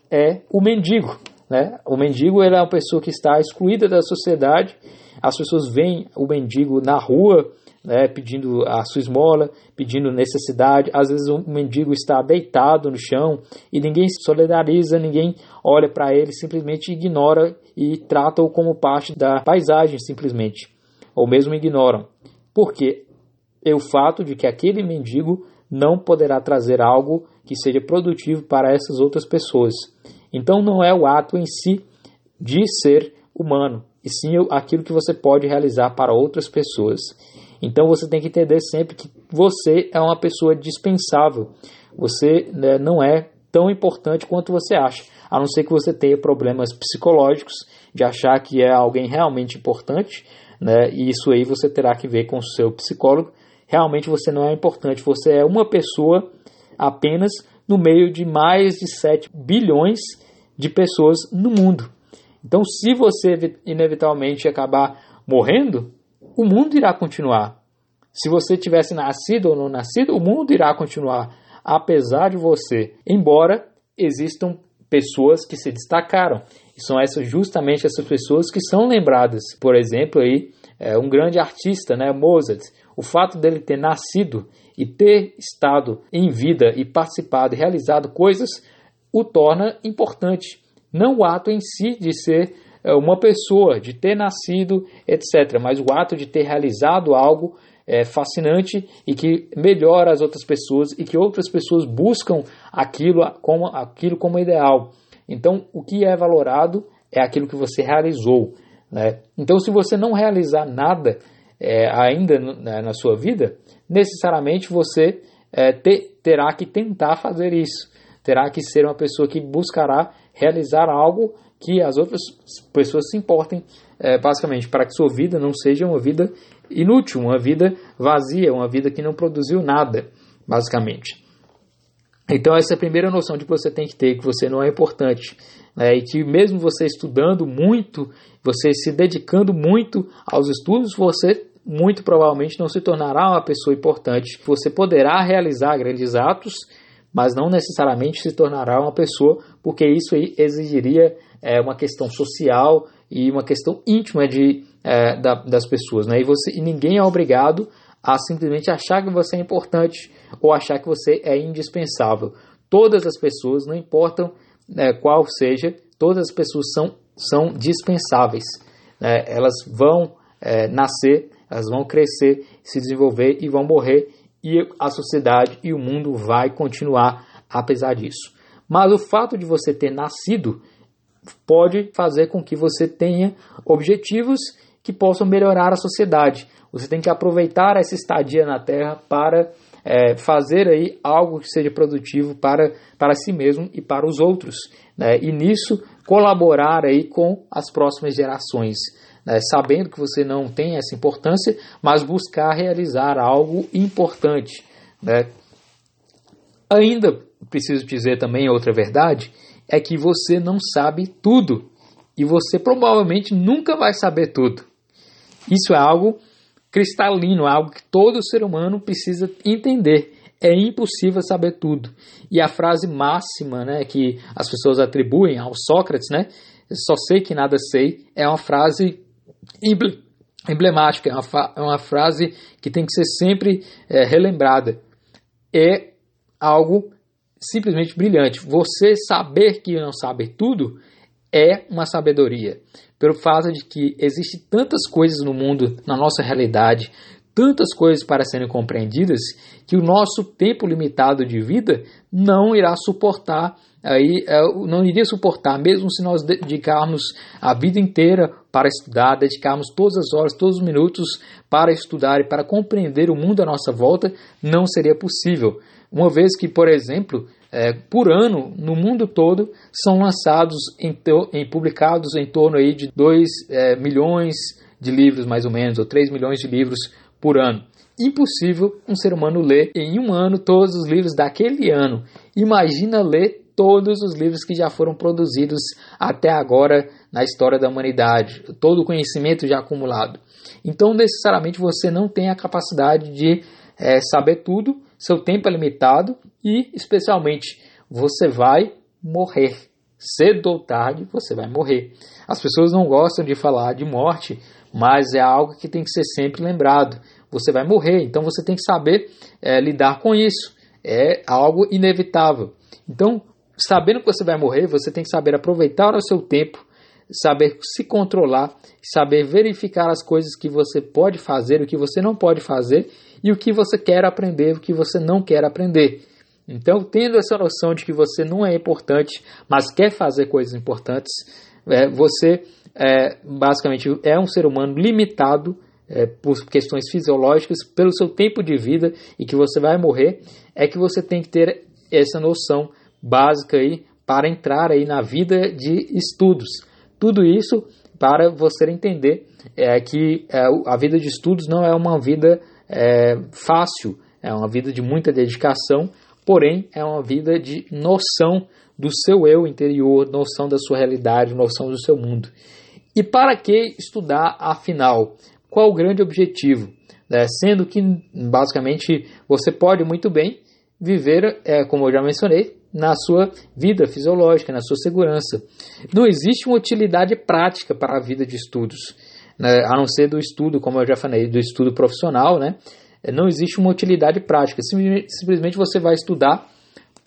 A: é o mendigo. Né? O mendigo ele é uma pessoa que está excluída da sociedade. As pessoas veem o mendigo na rua, né, pedindo a sua esmola, pedindo necessidade. Às vezes o mendigo está deitado no chão e ninguém se solidariza, ninguém olha para ele, simplesmente ignora e trata-o como parte da paisagem, simplesmente. Ou mesmo ignoram. Por quê? É o fato de que aquele mendigo não poderá trazer algo que seja produtivo para essas outras pessoas. Então não é o ato em si de ser humano, e sim aquilo que você pode realizar para outras pessoas. Então você tem que entender sempre que você é uma pessoa dispensável. Você né, não é tão importante quanto você acha, a não ser que você tenha problemas psicológicos de achar que é alguém realmente importante, né? E isso aí você terá que ver com o seu psicólogo. Realmente você não é importante, você é uma pessoa apenas no meio de mais de 7 bilhões de pessoas no mundo. Então, se você inevitavelmente acabar morrendo, o mundo irá continuar. Se você tivesse nascido ou não nascido, o mundo irá continuar, apesar de você. Embora existam pessoas que se destacaram. E são essas justamente essas pessoas que são lembradas. Por exemplo, aí é um grande artista, né, Mozart. O fato dele ter nascido e ter estado em vida e participado e realizado coisas o torna importante. Não o ato em si de ser é, uma pessoa, de ter nascido, etc. Mas o ato de ter realizado algo é fascinante e que melhora as outras pessoas e que outras pessoas buscam aquilo como, aquilo como ideal. Então, o que é valorado é aquilo que você realizou. Né? Então, se você não realizar nada é, ainda né, na sua vida, necessariamente você é, te, terá que tentar fazer isso. Terá que ser uma pessoa que buscará realizar algo que as outras pessoas se importem, é, basicamente, para que sua vida não seja uma vida inútil, uma vida vazia, uma vida que não produziu nada, basicamente. Então, essa é a primeira noção de que você tem que ter, que você não é importante. Né? E que mesmo você estudando muito, você se dedicando muito aos estudos, você muito provavelmente não se tornará uma pessoa importante. Você poderá realizar grandes atos, mas não necessariamente se tornará uma pessoa, porque isso exigiria é, uma questão social e uma questão íntima de, é, da, das pessoas. Né? E, você, e ninguém é obrigado a simplesmente achar que você é importante ou achar que você é indispensável. Todas as pessoas, não importam é, qual seja, todas as pessoas são, são dispensáveis. Né? Elas vão é, nascer, elas vão crescer, se desenvolver e vão morrer, e a sociedade e o mundo vai continuar apesar disso. Mas o fato de você ter nascido pode fazer com que você tenha objetivos que possam melhorar a sociedade. Você tem que aproveitar essa estadia na Terra para é, fazer aí algo que seja produtivo para, para si mesmo e para os outros. Né? E nisso colaborar aí com as próximas gerações. Né? Sabendo que você não tem essa importância, mas buscar realizar algo importante. Né? Ainda preciso dizer também outra verdade, é que você não sabe tudo e você provavelmente nunca vai saber tudo. Isso é algo cristalino, é algo que todo ser humano precisa entender. É impossível saber tudo. E a frase máxima né, que as pessoas atribuem ao Sócrates, né, só sei que nada sei, é uma frase emblemática, é uma, é uma frase que tem que ser sempre é, relembrada. É algo simplesmente brilhante. Você saber que não sabe tudo é uma sabedoria. Pelo fato de que existem tantas coisas no mundo, na nossa realidade, tantas coisas para serem compreendidas, que o nosso tempo limitado de vida não irá suportar, aí, é, não iria suportar, mesmo se nós dedicarmos a vida inteira para estudar, dedicarmos todas as horas, todos os minutos para estudar e para compreender o mundo à nossa volta, não seria possível. Uma vez que, por exemplo, é, por ano, no mundo todo, são lançados, em, em publicados em torno aí de 2 é, milhões de livros, mais ou menos, ou 3 milhões de livros por ano. Impossível um ser humano ler em um ano todos os livros daquele ano. Imagina ler todos os livros que já foram produzidos até agora na história da humanidade, todo o conhecimento já acumulado. Então, necessariamente, você não tem a capacidade de é, saber tudo, seu tempo é limitado e, especialmente, você vai morrer. Cedo ou tarde você vai morrer. As pessoas não gostam de falar de morte, mas é algo que tem que ser sempre lembrado. Você vai morrer, então você tem que saber é, lidar com isso. É algo inevitável. Então, sabendo que você vai morrer, você tem que saber aproveitar o seu tempo, saber se controlar, saber verificar as coisas que você pode fazer, o que você não pode fazer e o que você quer aprender, o que você não quer aprender. Então, tendo essa noção de que você não é importante, mas quer fazer coisas importantes, é, você é, basicamente é um ser humano limitado é, por questões fisiológicas, pelo seu tempo de vida e que você vai morrer, é que você tem que ter essa noção básica aí para entrar aí na vida de estudos. Tudo isso para você entender é, que é, a vida de estudos não é uma vida é, fácil, é uma vida de muita dedicação, porém é uma vida de noção do seu eu interior, noção da sua realidade, noção do seu mundo. E para que estudar afinal? Qual o grande objetivo? É, sendo que, basicamente, você pode muito bem viver, é, como eu já mencionei, na sua vida fisiológica, na sua segurança. Não existe uma utilidade prática para a vida de estudos, né, a não ser do estudo, como eu já falei, do estudo profissional, né? Não existe uma utilidade prática. Simplesmente você vai estudar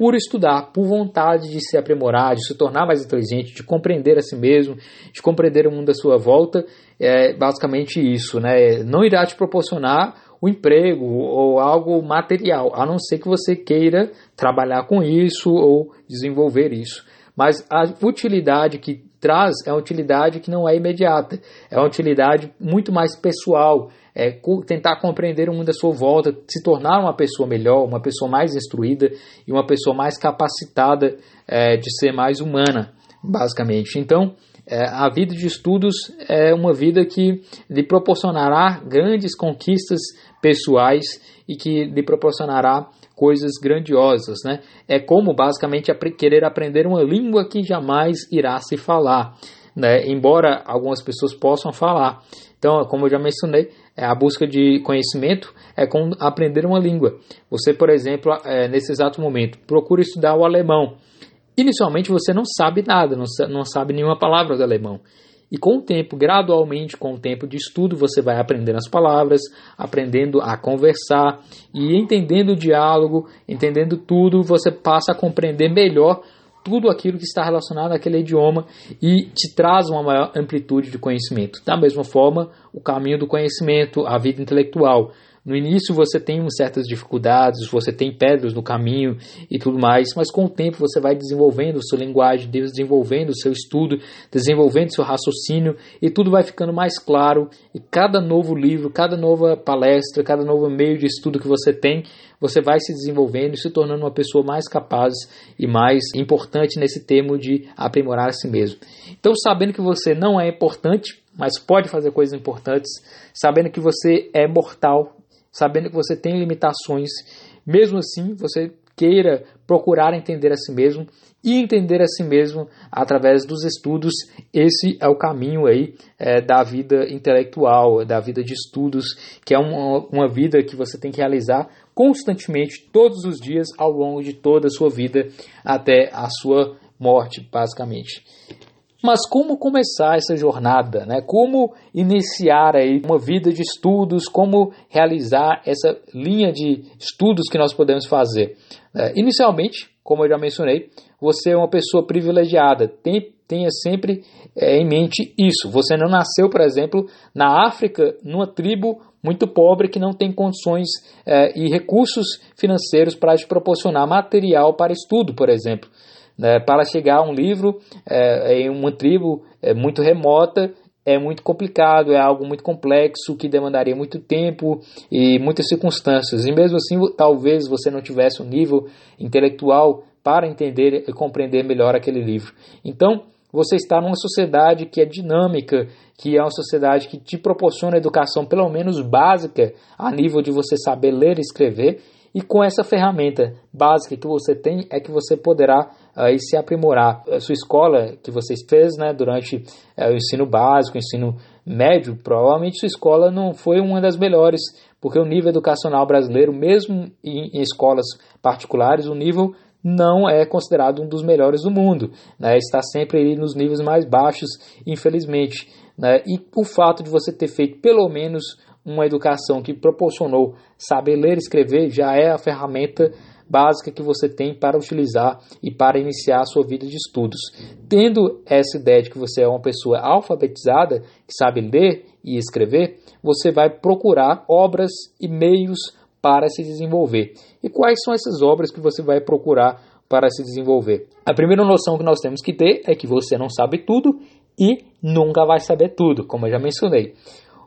A: por estudar, por vontade de se aprimorar, de se tornar mais inteligente, de compreender a si mesmo, de compreender o mundo à sua volta, é basicamente isso, né? Não irá te proporcionar o emprego ou algo material, a não ser que você queira trabalhar com isso ou desenvolver isso. Mas a utilidade que traz é uma utilidade que não é imediata, é uma utilidade muito mais pessoal, é tentar compreender o mundo à sua volta, se tornar uma pessoa melhor, uma pessoa mais instruída e uma pessoa mais capacitada é, de ser mais humana, basicamente. Então, é, a vida de estudos é uma vida que lhe proporcionará grandes conquistas pessoais e que lhe proporcionará coisas grandiosas, né? É como basicamente querer aprender uma língua que jamais irá se falar, né? Embora algumas pessoas possam falar. Então, como eu já mencionei, é a busca de conhecimento é como aprender uma língua. Você, por exemplo, é, nesse exato momento, procura estudar o alemão. Inicialmente você não sabe nada, não, sabe nenhuma palavra do alemão. E com o tempo, gradualmente, com o tempo de estudo, você vai aprendendo as palavras, aprendendo a conversar e entendendo o diálogo, entendendo tudo, você passa a compreender melhor tudo aquilo que está relacionado àquele idioma e te traz uma maior amplitude de conhecimento. Da mesma forma, o caminho do conhecimento, a vida intelectual. No início você tem certas dificuldades, você tem pedras no caminho e tudo mais, mas com o tempo você vai desenvolvendo sua linguagem, desenvolvendo seu estudo, desenvolvendo seu raciocínio e tudo vai ficando mais claro. E cada novo livro, cada nova palestra, cada novo meio de estudo que você tem, você vai se desenvolvendo e se tornando uma pessoa mais capaz e mais importante nesse termo de aprimorar a si mesmo. Então, sabendo que você não é importante, mas pode fazer coisas importantes, sabendo que você é mortal, sabendo que você tem limitações, mesmo assim você queira procurar entender a si mesmo e entender a si mesmo através dos estudos. Esse é o caminho aí é, da vida intelectual, da vida de estudos, que é uma, uma vida que você tem que realizar constantemente, todos os dias, ao longo de toda a sua vida, até a sua morte, basicamente. Mas como começar essa jornada, né? Como iniciar aí uma vida de estudos, como realizar essa linha de estudos que nós podemos fazer? É, inicialmente, como eu já mencionei, você é uma pessoa privilegiada. Tem, tenha sempre é, em mente isso. Você não nasceu, por exemplo, na África, numa tribo muito pobre que não tem condições é, e recursos financeiros para te proporcionar material para estudo, por exemplo. Né? Para chegar a um livro é, em uma tribo é, muito remota é muito complicado, é algo muito complexo que demandaria muito tempo e muitas circunstâncias. E mesmo assim, talvez você não tivesse um nível intelectual para entender e compreender melhor aquele livro. Então, você está numa sociedade que é dinâmica, que é uma sociedade que te proporciona educação pelo menos básica a nível de você saber ler e escrever e com essa ferramenta básica que você tem é que você poderá aí se aprimorar. A sua escola que você fez né, durante é, o ensino básico, o ensino médio, provavelmente sua escola não foi uma das melhores, porque o nível educacional brasileiro, mesmo em, em escolas particulares, o nível não é considerado um dos melhores do mundo, né? está sempre nos níveis mais baixos, infelizmente. Né? E o fato de você ter feito pelo menos uma educação que proporcionou saber ler e escrever já é a ferramenta básica que você tem para utilizar e para iniciar a sua vida de estudos. Tendo essa ideia de que você é uma pessoa alfabetizada, que sabe ler e escrever, você vai procurar obras e meios para se desenvolver. E quais são essas obras que você vai procurar para se desenvolver? A primeira noção que nós temos que ter é que você não sabe tudo e nunca vai saber tudo, como eu já mencionei.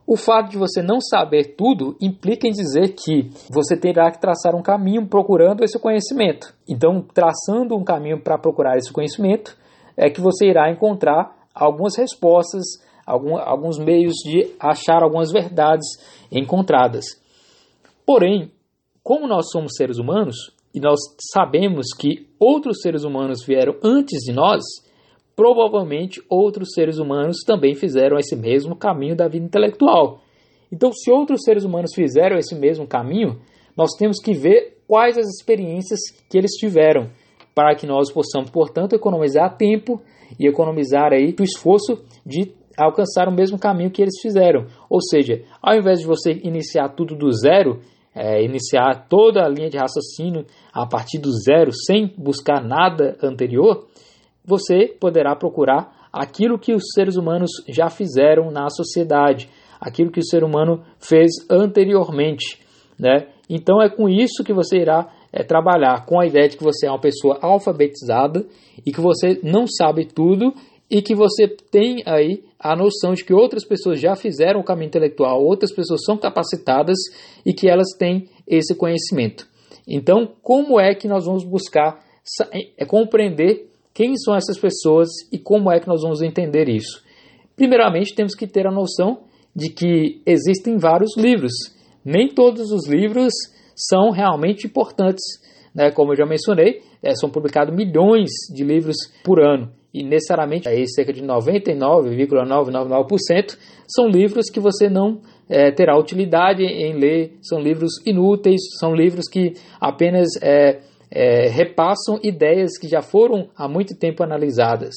A: O fato de você não saber tudo implica em dizer que você terá que traçar um caminho procurando esse conhecimento. Então, traçando um caminho para procurar esse conhecimento, é que você irá encontrar algumas respostas, algum, alguns meios de achar algumas verdades encontradas. Porém, como nós somos seres humanos e nós sabemos que outros seres humanos vieram antes de nós, provavelmente outros seres humanos também fizeram esse mesmo caminho da vida intelectual. Então, se outros seres humanos fizeram esse mesmo caminho, nós temos que ver quais as experiências que eles tiveram, para que nós possamos, portanto, economizar tempo e economizar aí o esforço de alcançar o mesmo caminho que eles fizeram. Ou seja, ao invés de você iniciar tudo do zero, é, iniciar toda a linha de raciocínio a partir do zero, sem buscar nada anterior, você poderá procurar aquilo que os seres humanos já fizeram na sociedade, aquilo que o ser humano fez anteriormente, né? Então é com isso que você irá é, trabalhar, com a ideia de que você é uma pessoa alfabetizada e que você não sabe tudo e que você tem aí a noção de que outras pessoas já fizeram o caminho intelectual, outras pessoas são capacitadas e que elas têm esse conhecimento. Então, como é que nós vamos buscar é, compreender quem são essas pessoas e como é que nós vamos entender isso? Primeiramente, temos que ter a noção de que existem vários livros. Nem todos os livros são realmente importantes. Né? Como eu já mencionei, é, são publicados milhões de livros por ano. E necessariamente, aí, cerca de 99,999% são livros que você não é, terá utilidade em ler, são livros inúteis, são livros que apenas é, é, repassam ideias que já foram há muito tempo analisadas.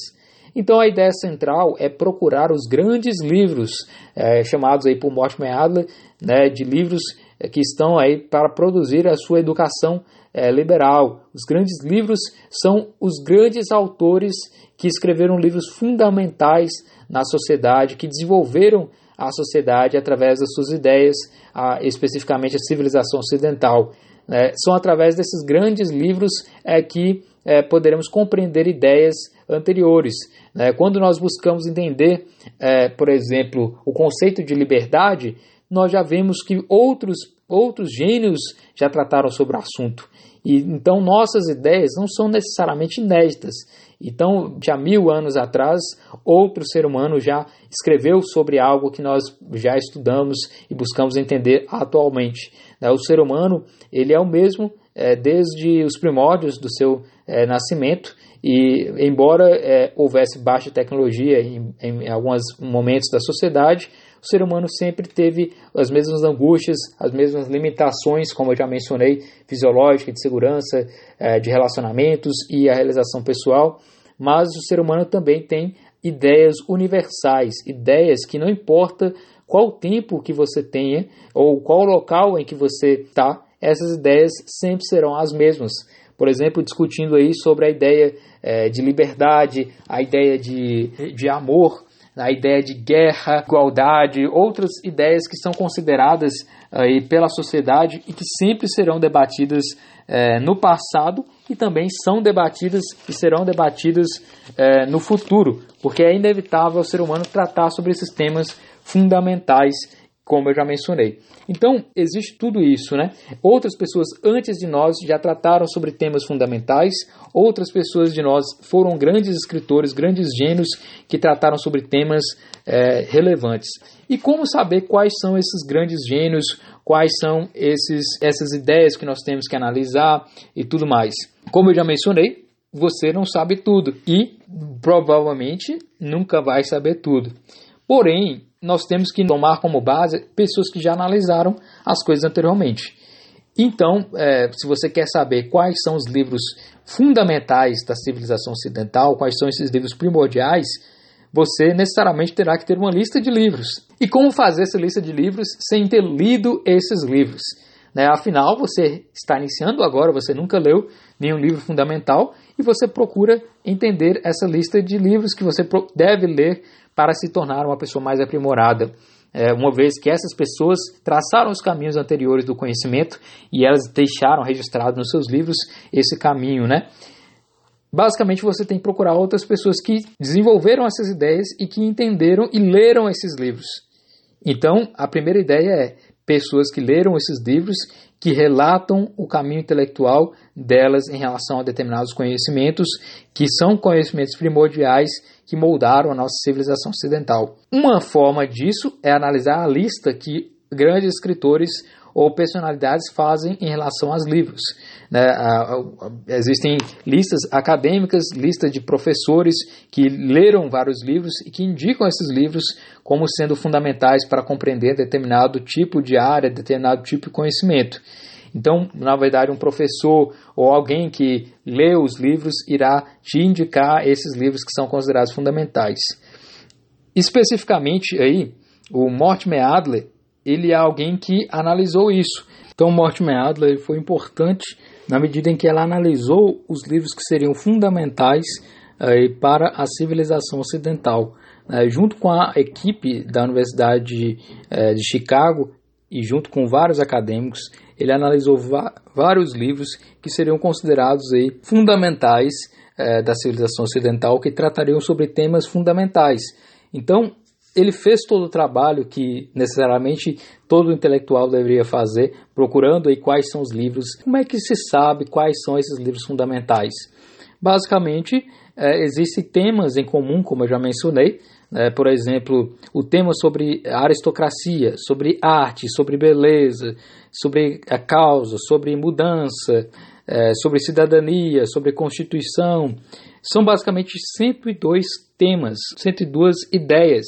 A: Então a ideia central é procurar os grandes livros é, chamados aí por Mortimer Adler, né, de livros é, que estão aí para produzir a sua educação é, liberal. Os grandes livros são os grandes autores que escreveram livros fundamentais na sociedade, que desenvolveram a sociedade através das suas ideias, a, especificamente a civilização ocidental. É, são através desses grandes livros é, que é, poderemos compreender ideias anteriores. Né? Quando nós buscamos entender, é, por exemplo, o conceito de liberdade, nós já vemos que outros, outros gênios já trataram sobre o assunto. E, então, nossas ideias não são necessariamente inéditas. Então, já mil anos atrás, outro ser humano já escreveu sobre algo que nós já estudamos e buscamos entender atualmente. Né? O ser humano ele é o mesmo é, desde os primórdios do seu é, nascimento e, embora é, houvesse baixa tecnologia em, em alguns momentos da sociedade, o ser humano sempre teve as mesmas angústias, as mesmas limitações, como eu já mencionei, fisiológica, de segurança, é, de relacionamentos e a realização pessoal, mas o ser humano também tem ideias universais, ideias que não importa qual tempo que você tenha ou qual local em que você está, essas ideias sempre serão as mesmas. Por exemplo, discutindo aí sobre a ideia é, de liberdade, a ideia de, de amor, a ideia de guerra, igualdade, outras ideias que são consideradas aí pela sociedade e que sempre serão debatidas é, no passado e também são debatidas e serão debatidas é, no futuro, porque é inevitável o ser humano tratar sobre esses temas fundamentais, como eu já mencionei. Então, existe tudo isso, né? Outras pessoas antes de nós já trataram sobre temas fundamentais, outras pessoas de nós foram grandes escritores, grandes gênios que trataram sobre temas é, relevantes. E como saber quais são esses grandes gênios, quais são esses, essas ideias que nós temos que analisar e tudo mais? Como eu já mencionei, você não sabe tudo e provavelmente nunca vai saber tudo. Porém, nós temos que tomar como base pessoas que já analisaram as coisas anteriormente. Então, é, se você quer saber quais são os livros fundamentais da civilização ocidental, quais são esses livros primordiais, você necessariamente terá que ter uma lista de livros. E como fazer essa lista de livros sem ter lido esses livros? Né? Afinal, você está iniciando agora, você nunca leu nenhum livro fundamental e você procura entender essa lista de livros que você deve ler para se tornar uma pessoa mais aprimorada. É, uma vez que essas pessoas traçaram os caminhos anteriores do conhecimento e elas deixaram registrado nos seus livros esse caminho, né? Basicamente, você tem que procurar outras pessoas que desenvolveram essas ideias e que entenderam e leram esses livros. Então, a primeira ideia é pessoas que leram esses livros, que relatam o caminho intelectual delas em relação a determinados conhecimentos, que são conhecimentos primordiais que moldaram a nossa civilização ocidental. Uma forma disso é analisar a lista que grandes escritores ou personalidades fazem em relação aos livros. Né? Existem listas acadêmicas, listas de professores que leram vários livros e que indicam esses livros como sendo fundamentais para compreender determinado tipo de área, determinado tipo de conhecimento. Então, na verdade, um professor ou alguém que lê os livros irá te indicar esses livros que são considerados fundamentais. Especificamente aí, o Mortimer Adler, ele é alguém que analisou isso. Então, Mortimer Adler foi importante na medida em que ela analisou os livros que seriam fundamentais eh, para a civilização ocidental. Eh, junto com a equipe da Universidade eh, de Chicago e junto com vários acadêmicos, ele analisou vários livros que seriam considerados fundamentais da civilização ocidental, que tratariam sobre temas fundamentais. Então, ele fez todo o trabalho que necessariamente todo intelectual deveria fazer, procurando aí quais são os livros, como é que se sabe quais são esses livros fundamentais. Basicamente, é, existem temas em comum, como eu já mencionei, é, por exemplo, o tema sobre aristocracia, sobre arte, sobre beleza, sobre a causa, sobre mudança, é, sobre cidadania, sobre constituição. São basicamente 102 temas, 102 ideias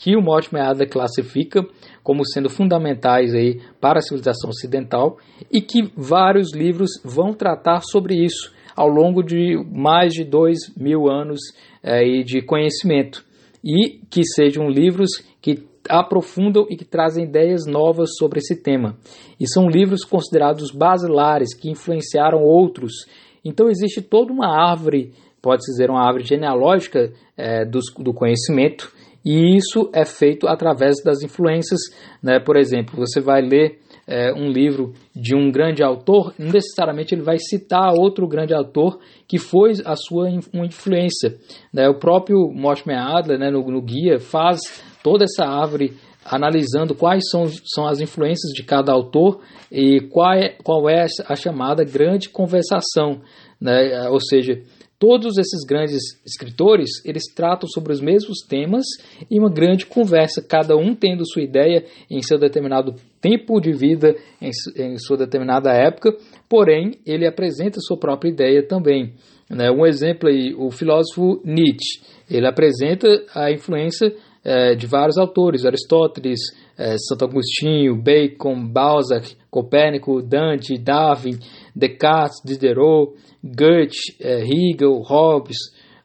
A: que o Mortimer Adler classifica como sendo fundamentais aí para a civilização ocidental e que vários livros vão tratar sobre isso ao longo de mais de dois mil anos é, de conhecimento e que sejam livros que aprofundam e que trazem ideias novas sobre esse tema. E são livros considerados basilares que influenciaram outros. Então existe toda uma árvore, pode-se dizer uma árvore genealógica é, do, do conhecimento e isso é feito através das influências. Né? Por exemplo, você vai ler é, um livro de um grande autor, necessariamente ele vai citar outro grande autor que foi a sua influência. Né? O próprio Mortimer Adler, né, no, no guia, faz toda essa árvore analisando quais são, são as influências de cada autor e qual é, qual é a chamada grande conversação. Né? Ou seja, Todos esses grandes escritores, eles tratam sobre os mesmos temas em uma grande conversa, cada um tendo sua ideia em seu determinado tempo de vida, em, em sua determinada época, porém, ele apresenta sua própria ideia também. Né? Um exemplo aí, o filósofo Nietzsche, ele apresenta a influência é, de vários autores, Aristóteles, é, Santo Agostinho, Bacon, Balzac, Copérnico, Dante, Darwin, Descartes, Diderot, Goethe, é, Hegel, Hobbes,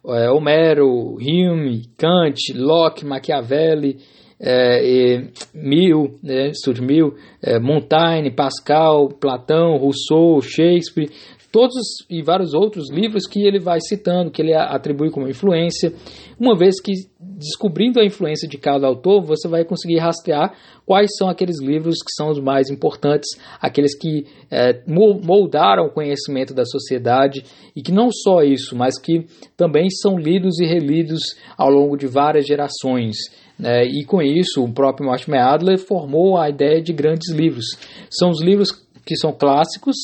A: é, Homero, Hume, Kant, Locke, Machiavelli, é, Mill, né, Mill, é, Montaigne, Pascal, Platão, Rousseau, Shakespeare, todos e vários outros livros que ele vai citando, que ele atribui como influência. Uma vez que descobrindo a influência de cada autor, você vai conseguir rastrear quais são aqueles livros que são os mais importantes, aqueles que é, moldaram o conhecimento da sociedade e que não só isso, mas que também são lidos e relidos ao longo de várias gerações. Né? E com isso, o próprio Mortimer Adler formou a ideia de grandes livros. São os livros que são clássicos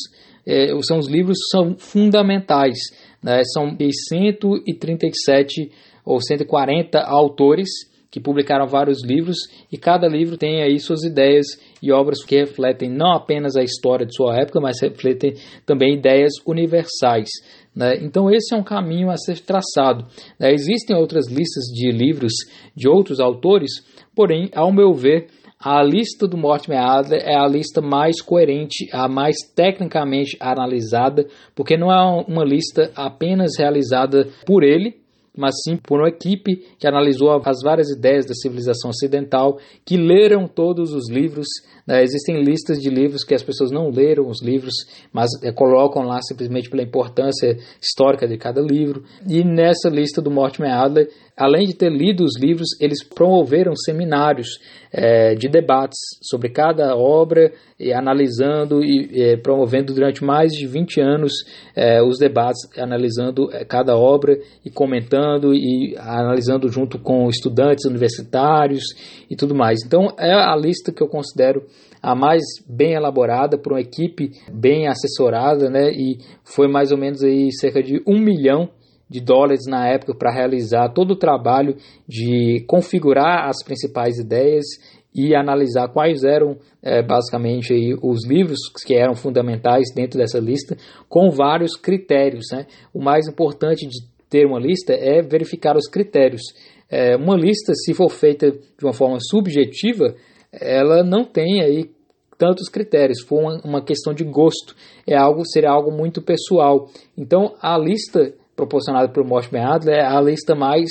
A: é, são os livros são fundamentais. Né? São 137 ou 140 autores que publicaram vários livros e cada livro tem aí suas ideias e obras que refletem não apenas a história de sua época, mas refletem também ideias universais. Né? Então, esse é um caminho a ser traçado. Né? Existem outras listas de livros de outros autores, porém, ao meu ver, a lista do Mortimer Adler é a lista mais coerente, a mais tecnicamente analisada, porque não é uma lista apenas realizada por ele, mas sim por uma equipe que analisou as várias ideias da civilização ocidental, que leram todos os livros. Né? Existem listas de livros que as pessoas não leram os livros, mas é, colocam lá simplesmente pela importância histórica de cada livro. E nessa lista do Mortimer Adler, além de ter lido os livros, eles promoveram seminários é, de debates sobre cada obra, e analisando e é, promovendo durante mais de 20 anos é, os debates, analisando é, cada obra e comentando e analisando junto com estudantes universitários e tudo mais. Então é a lista que eu considero a mais bem elaborada por uma equipe bem assessorada, né? E foi mais ou menos aí cerca de um milhão de dólares na época para realizar todo o trabalho de configurar as principais ideias e analisar quais eram é, basicamente aí, os livros que eram fundamentais dentro dessa lista, com vários critérios. Né? O mais importante de ter uma lista é verificar os critérios. É, uma lista, se for feita de uma forma subjetiva, ela não tem aí tantos critérios, for uma, uma questão de gosto, é algo seria algo muito pessoal. Então a lista proporcionada pelo Mortimer Adler é a lista mais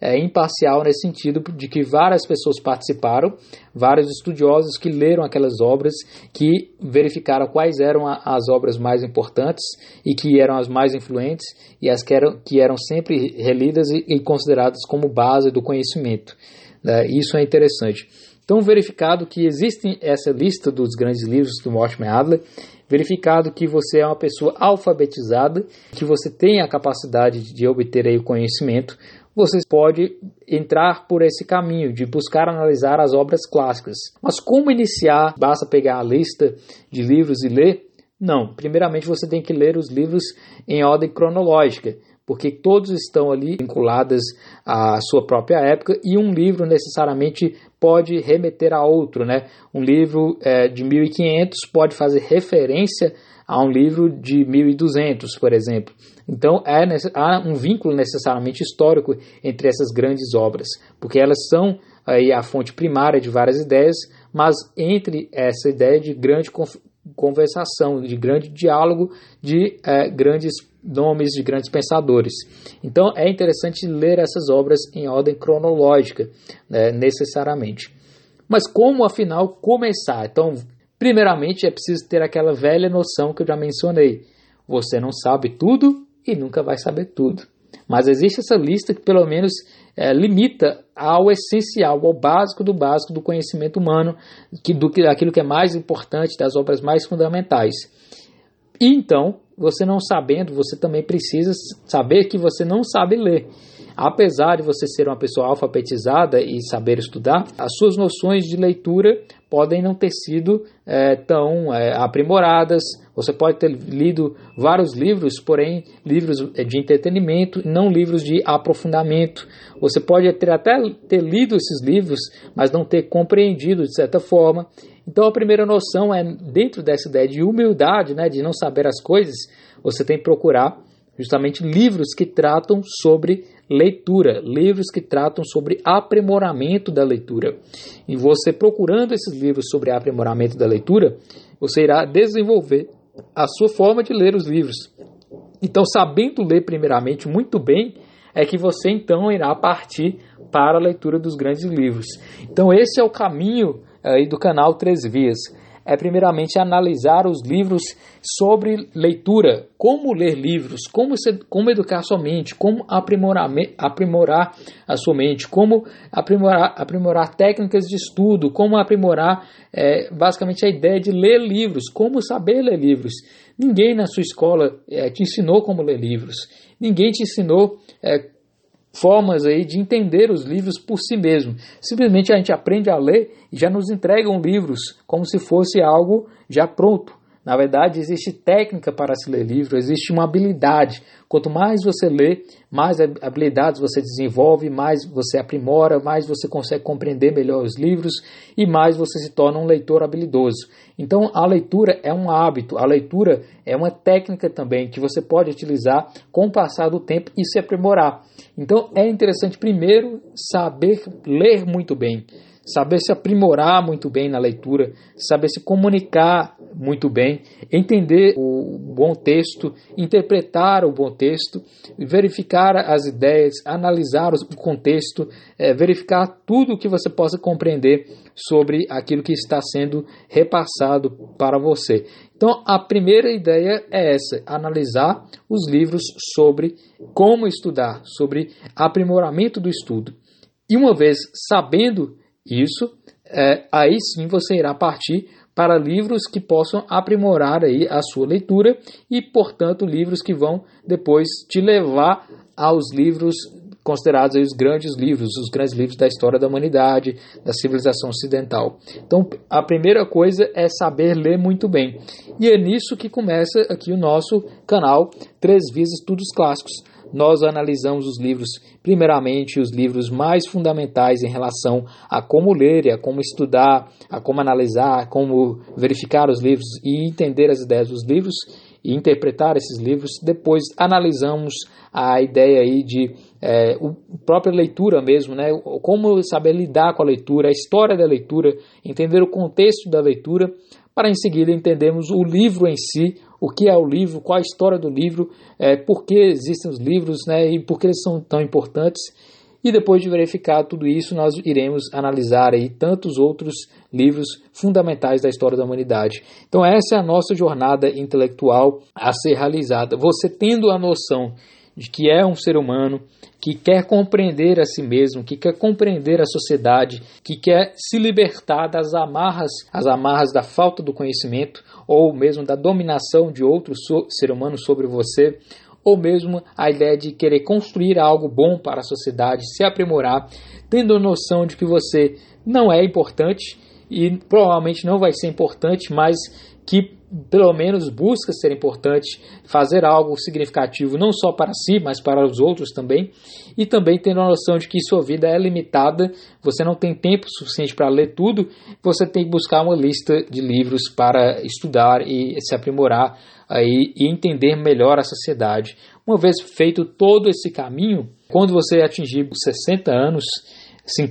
A: é, imparcial nesse sentido de que várias pessoas participaram, vários estudiosos que leram aquelas obras, que verificaram quais eram a, as obras mais importantes e que eram as mais influentes e as que eram, que eram sempre relidas e, e consideradas como base do conhecimento. Né? Isso é interessante. Então, verificado que existe essa lista dos grandes livros do Mortimer Adler, verificado que você é uma pessoa alfabetizada, que você tem a capacidade de obter aí o conhecimento, você pode entrar por esse caminho de buscar analisar as obras clássicas. Mas como iniciar? Basta pegar a lista de livros e ler? Não. Primeiramente você tem que ler os livros em ordem cronológica porque todos estão ali vinculados à sua própria época e um livro necessariamente pode remeter a outro, né? Um livro é, de 1500 pode fazer referência a um livro de 1200, por exemplo. Então é, há um vínculo necessariamente histórico entre essas grandes obras, porque elas são aí a fonte primária de várias ideias, mas entre essa ideia de grande conversação, de grande diálogo de é, grandes nomes de grandes pensadores. Então é interessante ler essas obras em ordem cronológica, né, necessariamente. Mas como afinal começar? Então, primeiramente é preciso ter aquela velha noção que eu já mencionei. Você não sabe tudo e nunca vai saber tudo. Mas existe essa lista que pelo menos é, limita ao essencial, ao básico do básico do conhecimento humano, que, do que aquilo que é mais importante, das obras mais fundamentais. E então, você não sabendo, você também precisa saber que você não sabe ler. Apesar de você ser uma pessoa alfabetizada e saber estudar, as suas noções de leitura podem não ter sido é, tão é, aprimoradas. Você pode ter lido vários livros, porém livros de entretenimento, não livros de aprofundamento. Você pode ter até ter lido esses livros, mas não ter compreendido de certa forma. Então a primeira noção é dentro dessa ideia de humildade, né, de não saber as coisas, você tem que procurar justamente livros que tratam sobre leitura, livros que tratam sobre aprimoramento da leitura. E você procurando esses livros sobre aprimoramento da leitura, você irá desenvolver a sua forma de ler os livros. Então, sabendo ler primeiramente muito bem, é que você então irá partir para a leitura dos grandes livros. Então, esse é o caminho aí do canal Três Vias. É primeiramente analisar os livros sobre leitura, como ler livros, como, ser, como educar sua mente, como aprimorar, aprimorar a sua mente, como aprimorar, aprimorar técnicas de estudo, como aprimorar é, basicamente a ideia de ler livros, como saber ler livros. Ninguém na sua escola é, te ensinou como ler livros, ninguém te ensinou é, formas aí de entender os livros por si mesmo. Simplesmente a gente aprende a ler e já nos entregam livros como se fosse algo já pronto. Na verdade, existe técnica para se ler livro, existe uma habilidade. Quanto mais você lê, mais habilidades você desenvolve, mais você aprimora, mais você consegue compreender melhor os livros e mais você se torna um leitor habilidoso. Então, a leitura é um hábito, a leitura é uma técnica também que você pode utilizar com o passar do tempo e se aprimorar. Então, é interessante primeiro saber ler muito bem saber se aprimorar muito bem na leitura, saber se comunicar muito bem, entender o bom texto, interpretar o bom texto, verificar as ideias, analisar o contexto, é, verificar tudo o que você possa compreender sobre aquilo que está sendo repassado para você. Então, a primeira ideia é essa: analisar os livros sobre como estudar, sobre aprimoramento do estudo. E uma vez sabendo isso, é, aí sim você irá partir para livros que possam aprimorar aí a sua leitura e, portanto, livros que vão depois te levar aos livros considerados os grandes livros, os grandes livros da história da humanidade, da civilização ocidental. Então, a primeira coisa é saber ler muito bem. E é nisso que começa aqui o nosso canal Três Vias Estudos Clássicos nós analisamos os livros, primeiramente os livros mais fundamentais em relação a como ler, a como estudar, a como analisar, a como verificar os livros e entender as ideias dos livros e interpretar esses livros. Depois analisamos a ideia aí de é, o própria leitura mesmo, né? Como saber lidar com a leitura, a história da leitura, entender o contexto da leitura, para em seguida entendermos o livro em si, o que é o livro, qual a história do livro, é, por que existem os livros né, e por que eles são tão importantes. E depois de verificar tudo isso, nós iremos analisar aí tantos outros livros fundamentais da história da humanidade. Então essa é a nossa jornada intelectual a ser realizada. Você tendo a noção de que é um ser humano que quer compreender a si mesmo, que quer compreender a sociedade, que quer se libertar das amarras, as amarras da falta do conhecimento ou mesmo da dominação de outro ser humano sobre você, ou mesmo a ideia de querer construir algo bom para a sociedade, se aprimorar, tendo noção de que você não é importante e provavelmente não vai ser importante, mas que pelo menos busca ser importante, fazer algo significativo não só para si, mas para os outros também, e também tendo a noção de que sua vida é limitada, você não tem tempo suficiente para ler tudo, você tem que buscar uma lista de livros para estudar e se aprimorar aí e entender melhor a sociedade. Uma vez feito todo esse caminho, quando você atingir 60 anos,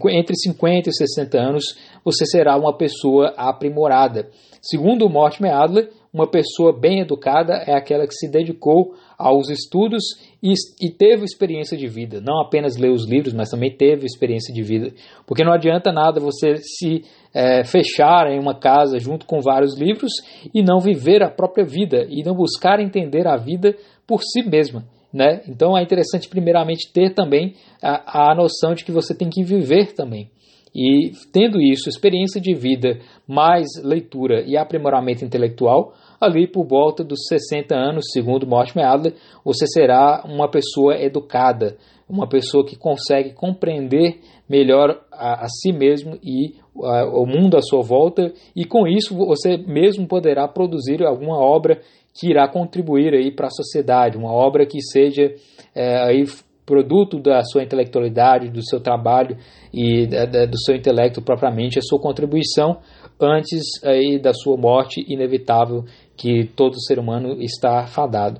A: entre 50 e 60 anos, você será uma pessoa aprimorada. Segundo Mortimer Adler, uma pessoa bem educada é aquela que se dedicou aos estudos e, e, teve experiência de vida. Não apenas leu os livros, mas também teve experiência de vida. Porque não adianta nada você se é, fechar em uma casa junto com vários livros e não viver a própria vida e não buscar entender a vida por si mesma. Né? Então é interessante, primeiramente, ter também a, a noção de que você tem que viver também. E tendo isso, experiência de vida, mais leitura e aprimoramento intelectual, ali por volta dos 60 anos, segundo Mortimer Adler, você será uma pessoa educada, uma pessoa que consegue compreender melhor a, a si mesmo e a, o mundo à sua volta, e com isso você mesmo poderá produzir alguma obra que irá contribuir aí para a sociedade, uma obra que seja é, aí produto da sua intelectualidade, do seu trabalho e da, da, do seu intelecto propriamente, a sua contribuição antes aí da sua morte inevitável que todo ser humano está fadado.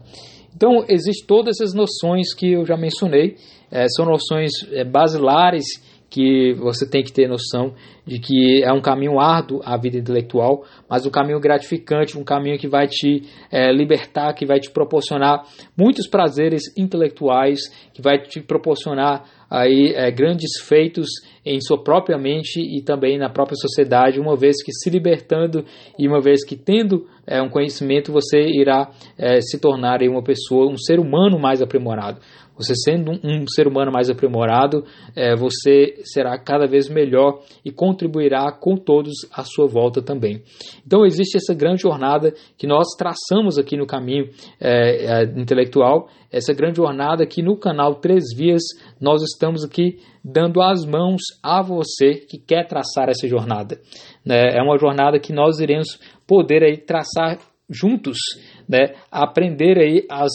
A: Então, existem todas essas noções que eu já mencionei, é, são noções é, basilares que você tem que ter noção de que é um caminho árduo a vida intelectual, mas um caminho gratificante, um caminho que vai te é, libertar, que vai te proporcionar muitos prazeres intelectuais, que vai te proporcionar aí é, grandes feitos em sua própria mente e também na própria sociedade, uma vez que se libertando e uma vez que tendo é, um conhecimento, você irá se tornar aí, uma pessoa, um ser humano mais aprimorado. Você sendo um, ser humano mais aprimorado, é, você será cada vez melhor e contribuirá com todos à sua volta também. Então existe essa grande jornada que nós traçamos aqui no caminho é, é, intelectual, essa grande jornada que no canal Três Vias nós estamos aqui dando as mãos a você que quer traçar essa jornada. Né? É uma jornada que nós iremos poder aí traçar juntos né, aprender aí as,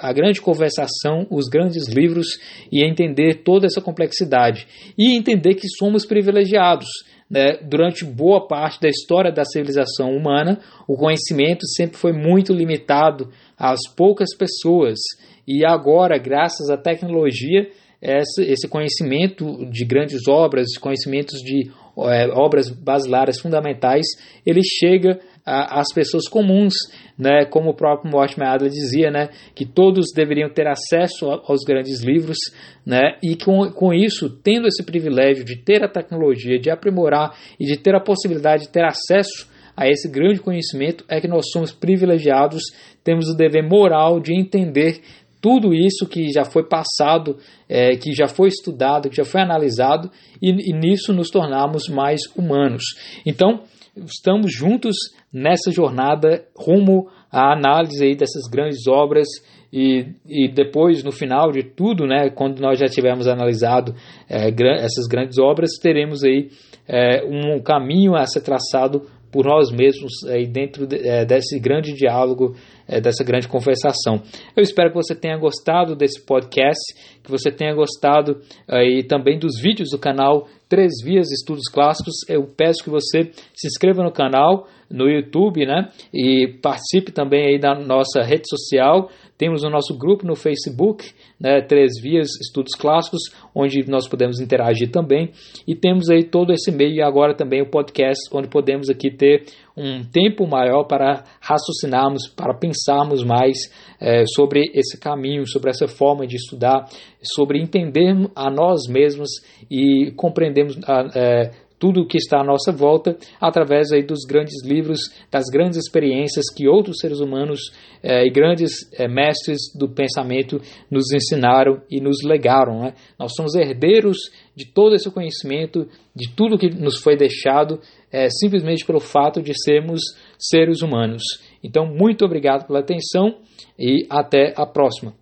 A: a grande conversação, os grandes livros e entender toda essa complexidade e entender que somos privilegiados. Né? Durante boa parte da história da civilização humana, o conhecimento sempre foi muito limitado às poucas pessoas e agora, graças à tecnologia, esse conhecimento de grandes obras, conhecimentos de é, obras basilares fundamentais, ele chega às pessoas comuns, né, como o próprio Mortimer Adler dizia, né, que todos deveriam ter acesso aos grandes livros, né, e com, com isso, tendo esse privilégio de ter a tecnologia, de aprimorar e de ter a possibilidade de ter acesso a esse grande conhecimento, é que nós somos privilegiados, temos o dever moral de entender tudo isso que já foi passado, é, que já foi estudado, que já foi analisado, e, e nisso nos tornamos mais humanos. Então, estamos juntos nessa jornada rumo à análise aí dessas grandes obras e, e depois, no final de tudo, né, quando nós já tivermos analisado é, essas grandes obras, teremos aí é, um caminho a ser traçado por nós mesmos aí dentro de, é, desse grande diálogo, é, dessa grande conversação. Eu espero que você tenha gostado desse podcast, que você tenha gostado aí também dos vídeos do canal Três Vias Estudos Clássicos. Eu peço que você se inscreva no canal no YouTube, né? E participe também aí da nossa rede social. Temos o nosso grupo no Facebook, né? Três Vias Estudos Clássicos, onde nós podemos interagir também. E temos aí todo esse meio e agora também o podcast, onde podemos aqui ter um tempo maior para raciocinarmos, para pensarmos mais é, sobre esse caminho, sobre essa forma de estudar, sobre entendermos a nós mesmos e compreendermos a, é, tudo o que está à nossa volta através aí dos grandes livros, das grandes experiências que outros seres humanos eh, e grandes eh, mestres do pensamento nos ensinaram e nos legaram. Né? Nós somos herdeiros de todo esse conhecimento, de tudo que nos foi deixado, eh, simplesmente pelo fato de sermos seres humanos. Então, muito obrigado pela atenção e até a próxima.